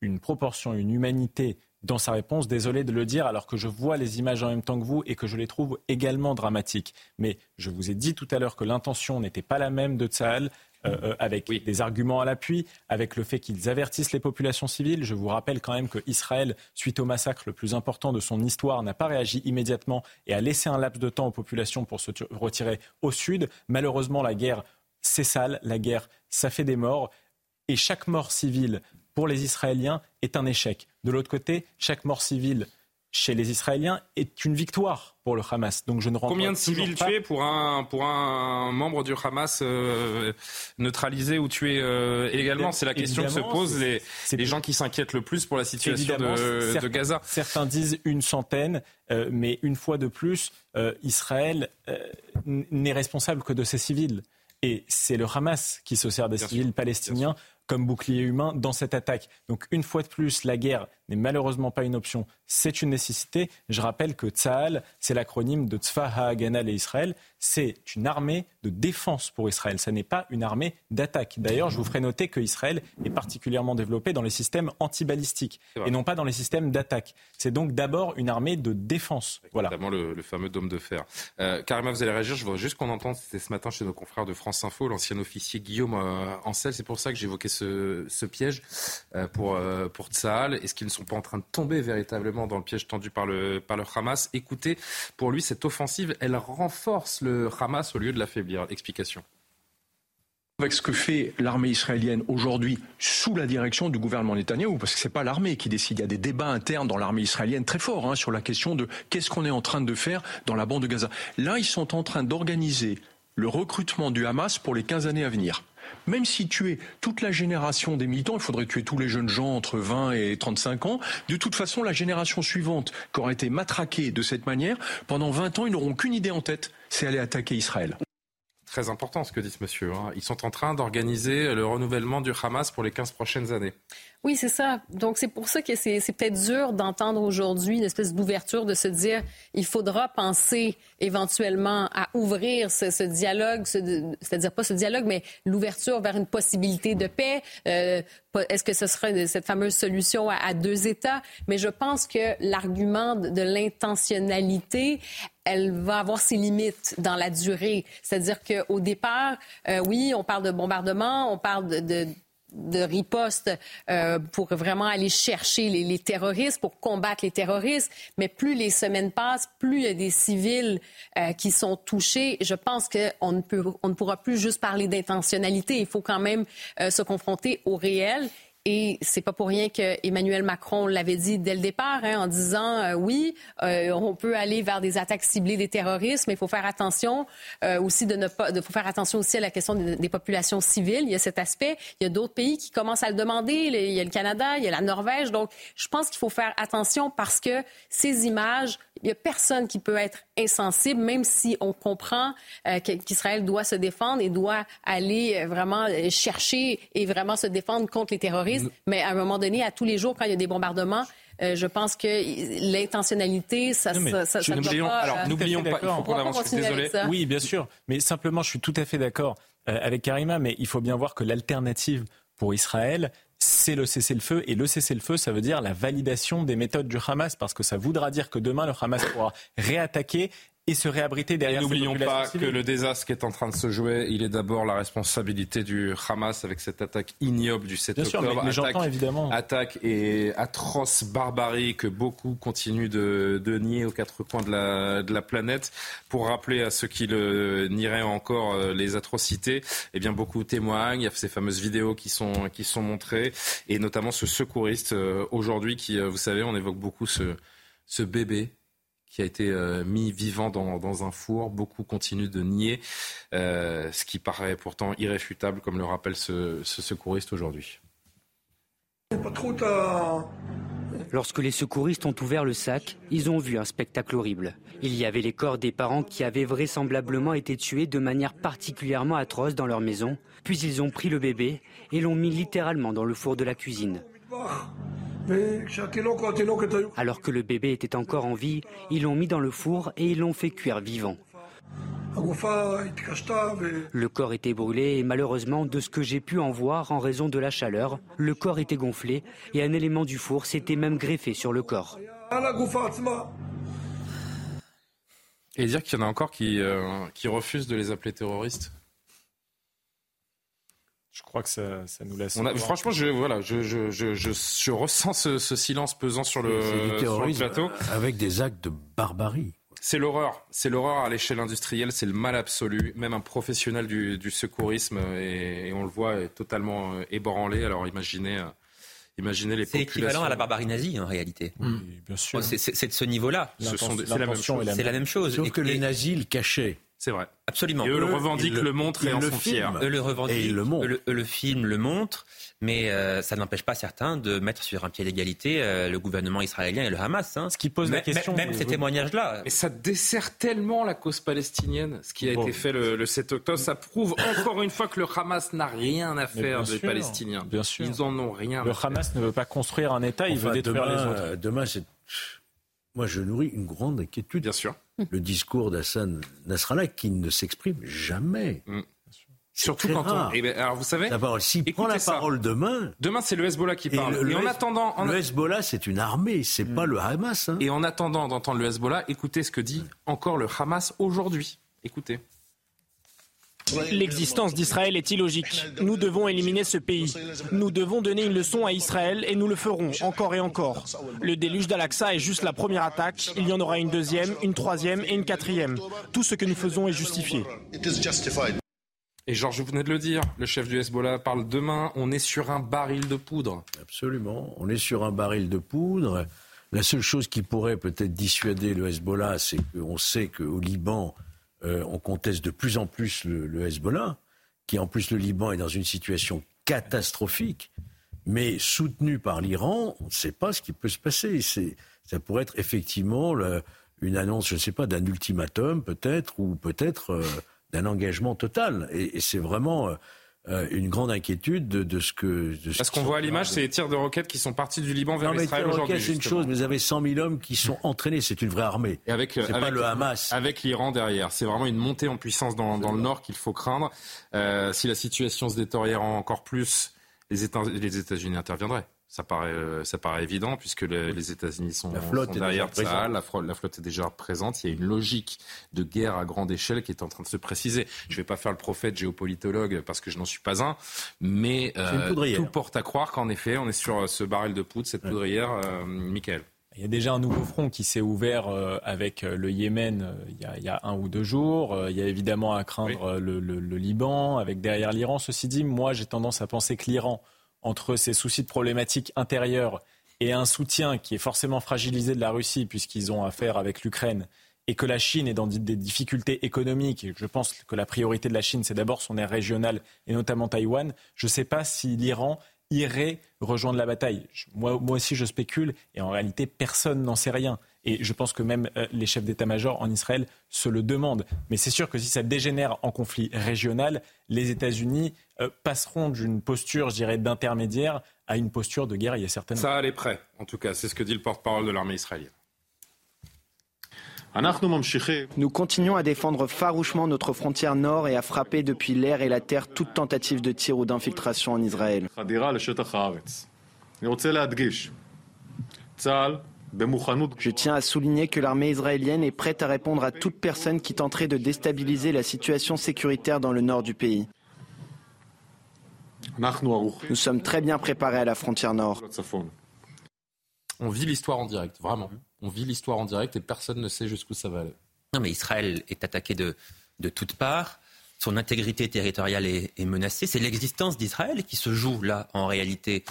une proportion, une humanité dans sa réponse. Désolé de le dire, alors que je vois les images en même temps que vous et que je les trouve également dramatiques. Mais je vous ai dit tout à l'heure que l'intention n'était pas la même de Tsahal. Euh, euh, avec des arguments à l'appui, avec le fait qu'ils avertissent les populations civiles. Je vous rappelle quand même que Israël, suite au massacre le plus important de son histoire, n'a pas réagi immédiatement et a laissé un laps de temps aux populations pour se retirer au sud. Malheureusement, la guerre, c'est sale, la guerre, ça fait des morts. Et chaque mort civile pour les Israéliens est un échec. De l'autre côté, chaque mort civile chez les Israéliens est une victoire pour le Hamas. Donc je ne Combien de civils tués pour un, pour un membre du Hamas euh, neutralisé ou tué euh, également? C'est la question que se posent les, les gens qui s'inquiètent le plus pour la situation de, Gaza. Certains disent une centaine, euh, mais une fois de plus, Israël n'est responsable que de ses civils. Et c'est le Hamas qui se sert des civils palestiniens comme bouclier humain dans cette attaque. Donc une fois de plus, la guerre n'est malheureusement pas une option, c'est une nécessité. Je rappelle que Tsahal, c'est l'acronyme de Tzfa Ha'agana et Israël, c'est une armée de défense pour Israël, ce n'est pas une armée d'attaque. D'ailleurs, je vous ferai noter que Israël est particulièrement développé dans les systèmes antibalistiques et non pas dans les systèmes d'attaque. C'est donc d'abord une armée de défense. Voilà. Notamment le, fameux dôme de fer. Euh, Karima, vous allez réagir, je vois juste qu'on entend, c'était ce matin chez nos confrères de France Info, l'ancien officier Guillaume euh, Ancel, c'est pour ça que j'évoquais ce, ce piège euh, pour, euh, pour Tsahal. Est-ce qu'ils ne sont pas en train de tomber véritablement dans le piège tendu par le, par le Hamas Écoutez, pour lui, cette offensive, elle renforce le Hamas au lieu de l'affaiblir. Explication avec ce que fait l'armée israélienne aujourd'hui sous la direction du gouvernement Netanyahou, parce que c'est pas l'armée qui décide. Il y a des débats internes dans l'armée israélienne très forts hein, sur la question de qu'est-ce qu'on est en train de faire dans la bande de Gaza. Là, ils sont en train d'organiser le recrutement du Hamas pour les 15 années à venir. Même si tuer toute la génération des militants, il faudrait tuer tous les jeunes gens entre 20 et 35 ans. De toute façon, la génération suivante qui aura été matraquée de cette manière, pendant 20 ans, ils n'auront qu'une idée en tête, c'est aller attaquer Israël. Très important ce que dit ce monsieur. Hein. Ils sont en train d'organiser le renouvellement du Hamas pour les 15 prochaines années. Oui, c'est ça. Donc, c'est pour ça que c'est peut-être dur d'entendre aujourd'hui une espèce d'ouverture, de se dire il faudra penser éventuellement à ouvrir ce, dialogue, c'est-à-dire pas ce dialogue, mais l'ouverture vers une possibilité de paix. Euh, est-ce que ce sera cette fameuse solution à, deux États? Mais je pense que l'argument de, l'intentionnalité, elle va avoir ses limites dans la durée. C'est-à-dire qu'au départ, euh, oui, on parle de bombardement, on parle de de riposte euh, pour vraiment aller chercher les, terroristes, pour combattre les terroristes. Mais plus les semaines passent, plus il y a des civils euh, qui sont touchés. Je pense qu'on ne, ne pourra plus juste parler d'intentionnalité. Il faut quand même se confronter au réel. Et c'est pas pour rien que Emmanuel Macron l'avait dit dès le départ, hein, en disant euh, oui, euh, on peut aller vers des attaques ciblées des terroristes, mais il faut faire attention euh, aussi de ne pas, de faut faire attention aussi à la question des, populations civiles. Il y a cet aspect. Il y a d'autres pays qui commencent à le demander. Il y a le Canada, il y a la Norvège. Donc, je pense qu'il faut faire attention parce que ces images, il y a personne qui peut être insensible, même si on comprend qu'Israël doit se défendre et doit aller vraiment chercher et vraiment se défendre contre les terroristes mais à un moment donné, à tous les jours, quand il y a des bombardements, euh, je pense que l'intentionnalité, ça, ça, ça, ça n'oublions, pas. Alors, n'oublions pas. Il faut qu'on avance. Désolé. Oui, bien sûr. Mais simplement, je suis tout à fait d'accord euh, avec Karima, mais il faut bien voir que l'alternative pour Israël, c'est le cessez-le-feu. Et le cessez-le-feu, ça veut dire la validation des méthodes du Hamas, parce que ça voudra dire que demain, le Hamas pourra réattaquer et se réabriter derrière. N'oublions pas que le désastre qui est en train de se jouer, il est d'abord la responsabilité du Hamas avec cette attaque ignoble du 7 octobre. attaque, évidemment. attaque et atroce barbarie que beaucoup continuent de, nier aux quatre coins de la, de la, planète. Pour rappeler à ceux qui le nieraient encore euh, les atrocités, eh bien beaucoup témoignent. Il y a ces fameuses vidéos qui sont qui sont montrées et notamment ce secouriste euh, aujourd'hui qui, euh, vous savez, on évoque beaucoup ce ce bébé qui a été euh, mis vivant dans, un four. Beaucoup continuent de nier, euh, ce qui paraît pourtant irréfutable, comme le rappelle ce, ce secouriste aujourd'hui. Lorsque les secouristes ont ouvert le sac, ils ont vu un spectacle horrible. Il y avait les corps des parents qui avaient vraisemblablement été tués de manière particulièrement atroce dans leur maison, puis ils ont pris le bébé et l'ont mis littéralement dans le four de la cuisine. Alors que le bébé était encore en vie, ils l'ont mis dans le four et ils l'ont fait cuire vivant. Le corps était brûlé et malheureusement, de ce que j'ai pu en voir en raison de la chaleur, le corps était gonflé et un élément du four s'était même greffé sur le corps. Et dire qu'il y en a encore qui, euh, qui refusent de les appeler terroristes je crois que ça, nous laisse. franchement, je, voilà, je, je, je, je ressens ce, silence pesant sur le, sur le plateau. Avec des actes de barbarie. C'est l'horreur. C'est l'horreur à l'échelle industrielle. C'est le mal absolu. Même un professionnel du, du secourisme, et, on le voit, est totalement euh, ébranlé. Alors imaginez. Euh, imaginez les c'est équivalent à la barbarie nazie en réalité. Oui, bien sûr. C'est de ce niveau-là. C'est la même chose. C'est la même chose. Sauf que les nazis le cachaient. C'est vrai. Absolument. Et eux, le revendiquent, le, montrent et en sont fiers. Eux le revendiquent, et le, eux, le, film le montre, mais euh, ça n'empêche pas certains de mettre sur un pied d'égalité euh, le gouvernement israélien et le Hamas. Hein. Ce qui pose la question. Même ces témoignages-là. Mais ça dessert tellement la cause palestinienne, ce qui a été fait le, 7 octobre. Ça prouve encore une fois que le Hamas n'a rien à faire des Palestiniens. Bien sûr. Ils en ont rien. Le Hamas ne veut pas construire un État, il veut détruire les autres. Euh, demain, c'est moi, je nourris une grande inquiétude. Bien sûr. Le discours d'Hassan Nasrallah qui ne s'exprime jamais. Mm. Surtout quand on. Eh ben, alors vous savez. S'il prend la parole demain. Demain, c'est le Hezbollah qui parle. Et, en attendant. Le Hezbollah, c'est une armée, c'est n'est pas le Hamas. Hein. Et en attendant d'entendre le Hezbollah, écoutez ce que dit encore le Hamas aujourd'hui. Écoutez. L'existence d'Israël est illogique. Nous devons éliminer ce pays. Nous devons donner une leçon à Israël et nous le ferons encore et encore. Le déluge d'Al-Aqsa est juste la première attaque. Il y en aura une deuxième, une troisième et une quatrième. Tout ce que nous faisons est justifié. Et Georges, vous venez de le dire, le chef du Hezbollah parle demain, on est sur un baril de poudre. Absolument, on est sur un baril de poudre. La seule chose qui pourrait peut-être dissuader le Hezbollah, c'est qu'on sait qu'au Liban, euh, on conteste de plus en plus le, Hezbollah, qui en plus le Liban est dans une situation catastrophique, mais soutenu par l'Iran, on ne sait pas ce qui peut se passer. Ça pourrait être effectivement une annonce, je ne sais pas, d'un ultimatum peut-être, ou peut-être euh, d'un engagement total. Et, c'est vraiment euh, une grande inquiétude de, ce que. De Parce qu'on voit à l'image, c'est les tirs de roquettes qui sont partis du Liban vers Israël aujourd'hui. C'est une chose, mais vous avez 100 000 hommes qui sont entraînés. C'est une vraie armée. Et avec, avec pas le Hamas. Avec l'Iran derrière. C'est vraiment une montée en puissance dans, dans le nord qu'il faut craindre. Euh, si la situation se détériore encore plus, les États-Unis interviendraient. Ça paraît, euh, ça paraît évident puisque les États-Unis sont, derrière ça. La, la, flotte est déjà présente. Il y a une logique de guerre à grande échelle qui est en train de se préciser. Je ne vais pas faire le prophète géopolitologue parce que je n'en suis pas un, mais euh, tout porte à croire qu'en effet, on est sur euh, ce barrel de poudre, cette poudrière. Euh, Michael. Il y a déjà un nouveau front qui s'est ouvert avec le Yémen il y, a, un ou deux jours. Il y a évidemment à craindre le, le Liban, avec derrière l'Iran. Ceci dit, moi j'ai tendance à penser que l'Iran entre ces soucis de problématiques intérieures et un soutien qui est forcément fragilisé de la Russie puisqu'ils ont affaire avec l'Ukraine et que la Chine est dans des difficultés économiques, je pense que la priorité de la Chine, c'est d'abord son aire régionale, et notamment Taïwan, je ne sais pas si l'Iran irait rejoindre la bataille. Moi, moi aussi, je spécule, et en réalité, personne n'en sait rien. Et je pense que même euh, les chefs d'état-major en Israël se le demandent. Mais c'est sûr que si ça dégénère en conflit régional, les États-Unis euh, passeront d'une posture, je dirais, d'intermédiaire à une posture de guerre. Il y a certainement. Ça, elle est prêt, en tout cas. C'est ce que dit le porte-parole de l'armée israélienne. Nous continuons à défendre farouchement notre frontière nord et à frapper depuis l'air et la terre toute tentative de tir ou d'infiltration en Israël. Je tiens à souligner que l'armée israélienne est prête à répondre à toute personne qui tenterait de déstabiliser la situation sécuritaire dans le nord du pays. Nous sommes très bien préparés à la frontière nord. On vit l'histoire en direct, vraiment. On vit l'histoire en direct et personne ne sait jusqu'où ça va aller. Non, mais Israël est attaqué de, de toutes parts. Son intégrité territoriale est, est menacée. C'est l'existence d'Israël qui se joue là, en réalité.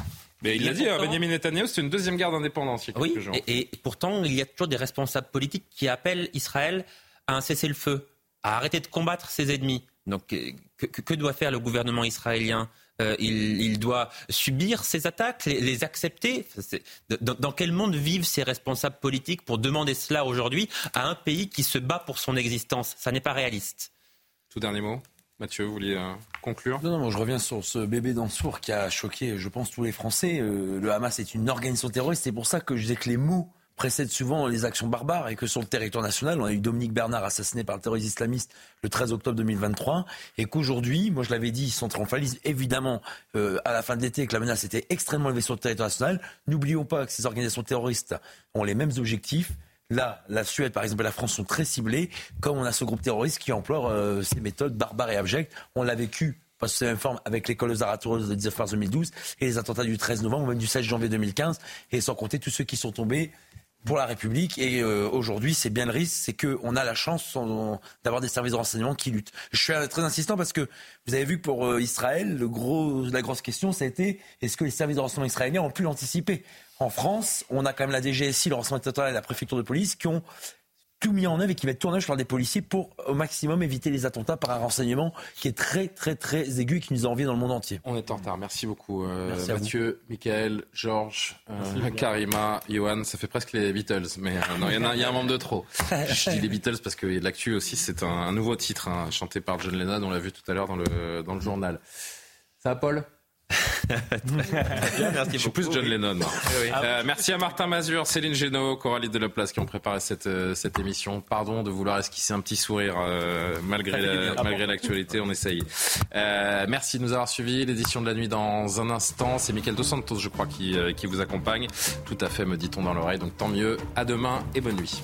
Mais il l'a dit, hein, Benjamin Netanyahu, c'est une deuxième guerre d'indépendance. Oui, et, pourtant, il y a toujours des responsables politiques qui appellent Israël à un cessez-le-feu, à arrêter de combattre ses ennemis. Donc, euh, que, doit faire le gouvernement israélien? Euh, il, doit subir ces attaques, les, accepter? Dans, dans, quel monde vivent ces responsables politiques pour demander cela aujourd'hui à un pays qui se bat pour son existence? Ça n'est pas réaliste. Tout dernier mot Mathieu, vous vouliez euh, conclure Non, non, je reviens sur ce bébé d'Ansour qui a choqué, je pense, tous les Français. Euh, le Hamas est une organisation terroriste. C'est pour ça que je disais que les mots précèdent souvent les actions barbares et que sur le territoire national, on a eu Dominique Bernard assassiné par le terroriste islamiste le 13 octobre 2023 et qu'aujourd'hui, moi je l'avais dit, ils sont triomphalistes évidemment euh, à la fin de l'été que la menace était extrêmement élevée sur le territoire national. N'oublions pas que ces organisations terroristes ont les mêmes objectifs Là, la Suède, par exemple, et la France sont très ciblées, comme on a ce groupe terroriste qui emploie euh, ces méthodes barbares et abjectes. On l'a vécu parce que c'est la même forme avec l'école Aratours de 10 2012 et les attentats du 13 novembre ou même du 16 janvier 2015, et sans compter tous ceux qui sont tombés pour la République. Et euh, aujourd'hui, c'est bien le risque, c'est qu'on a la chance d'avoir des services de renseignement qui luttent. Je suis très insistant parce que vous avez vu que pour euh, Israël, la grosse question, ça a été est-ce que les services de renseignement israéliens ont pu l'anticiper? En France, on a quand même la DGSI, le renseignement territorial et la préfecture de police qui ont tout mis en œuvre et qui être tourné par des policiers pour au maximum éviter les attentats par un renseignement qui est très très très aigu et qui nous a envie dans le monde entier. On est en retard. Merci beaucoup euh, Mathieu, Michael, Georges, euh, Karima, Johan. Ça fait presque les Beatles, mais euh, il y, a un membre de trop. Je dis les Beatles parce que l'actu aussi, c'est un, nouveau titre hein, chanté par John Lennon. On l'a vu tout à l'heure dans le dans le journal. Ça va, Paul? Merci Je suis plus John Lennon. Euh, merci à Martin Mazur, Céline Génaud, Coralie Delaplace qui ont préparé cette, euh, cette émission. Pardon de vouloir esquisser un petit sourire euh, malgré, malgré l'actualité, on essaye. merci de nous avoir suivis. L'édition de la nuit dans un instant. C'est Michael Dos Santos, je crois, qui, qui vous accompagne. Tout à fait, me dit-on dans l'oreille. Donc tant mieux. À demain et bonne nuit.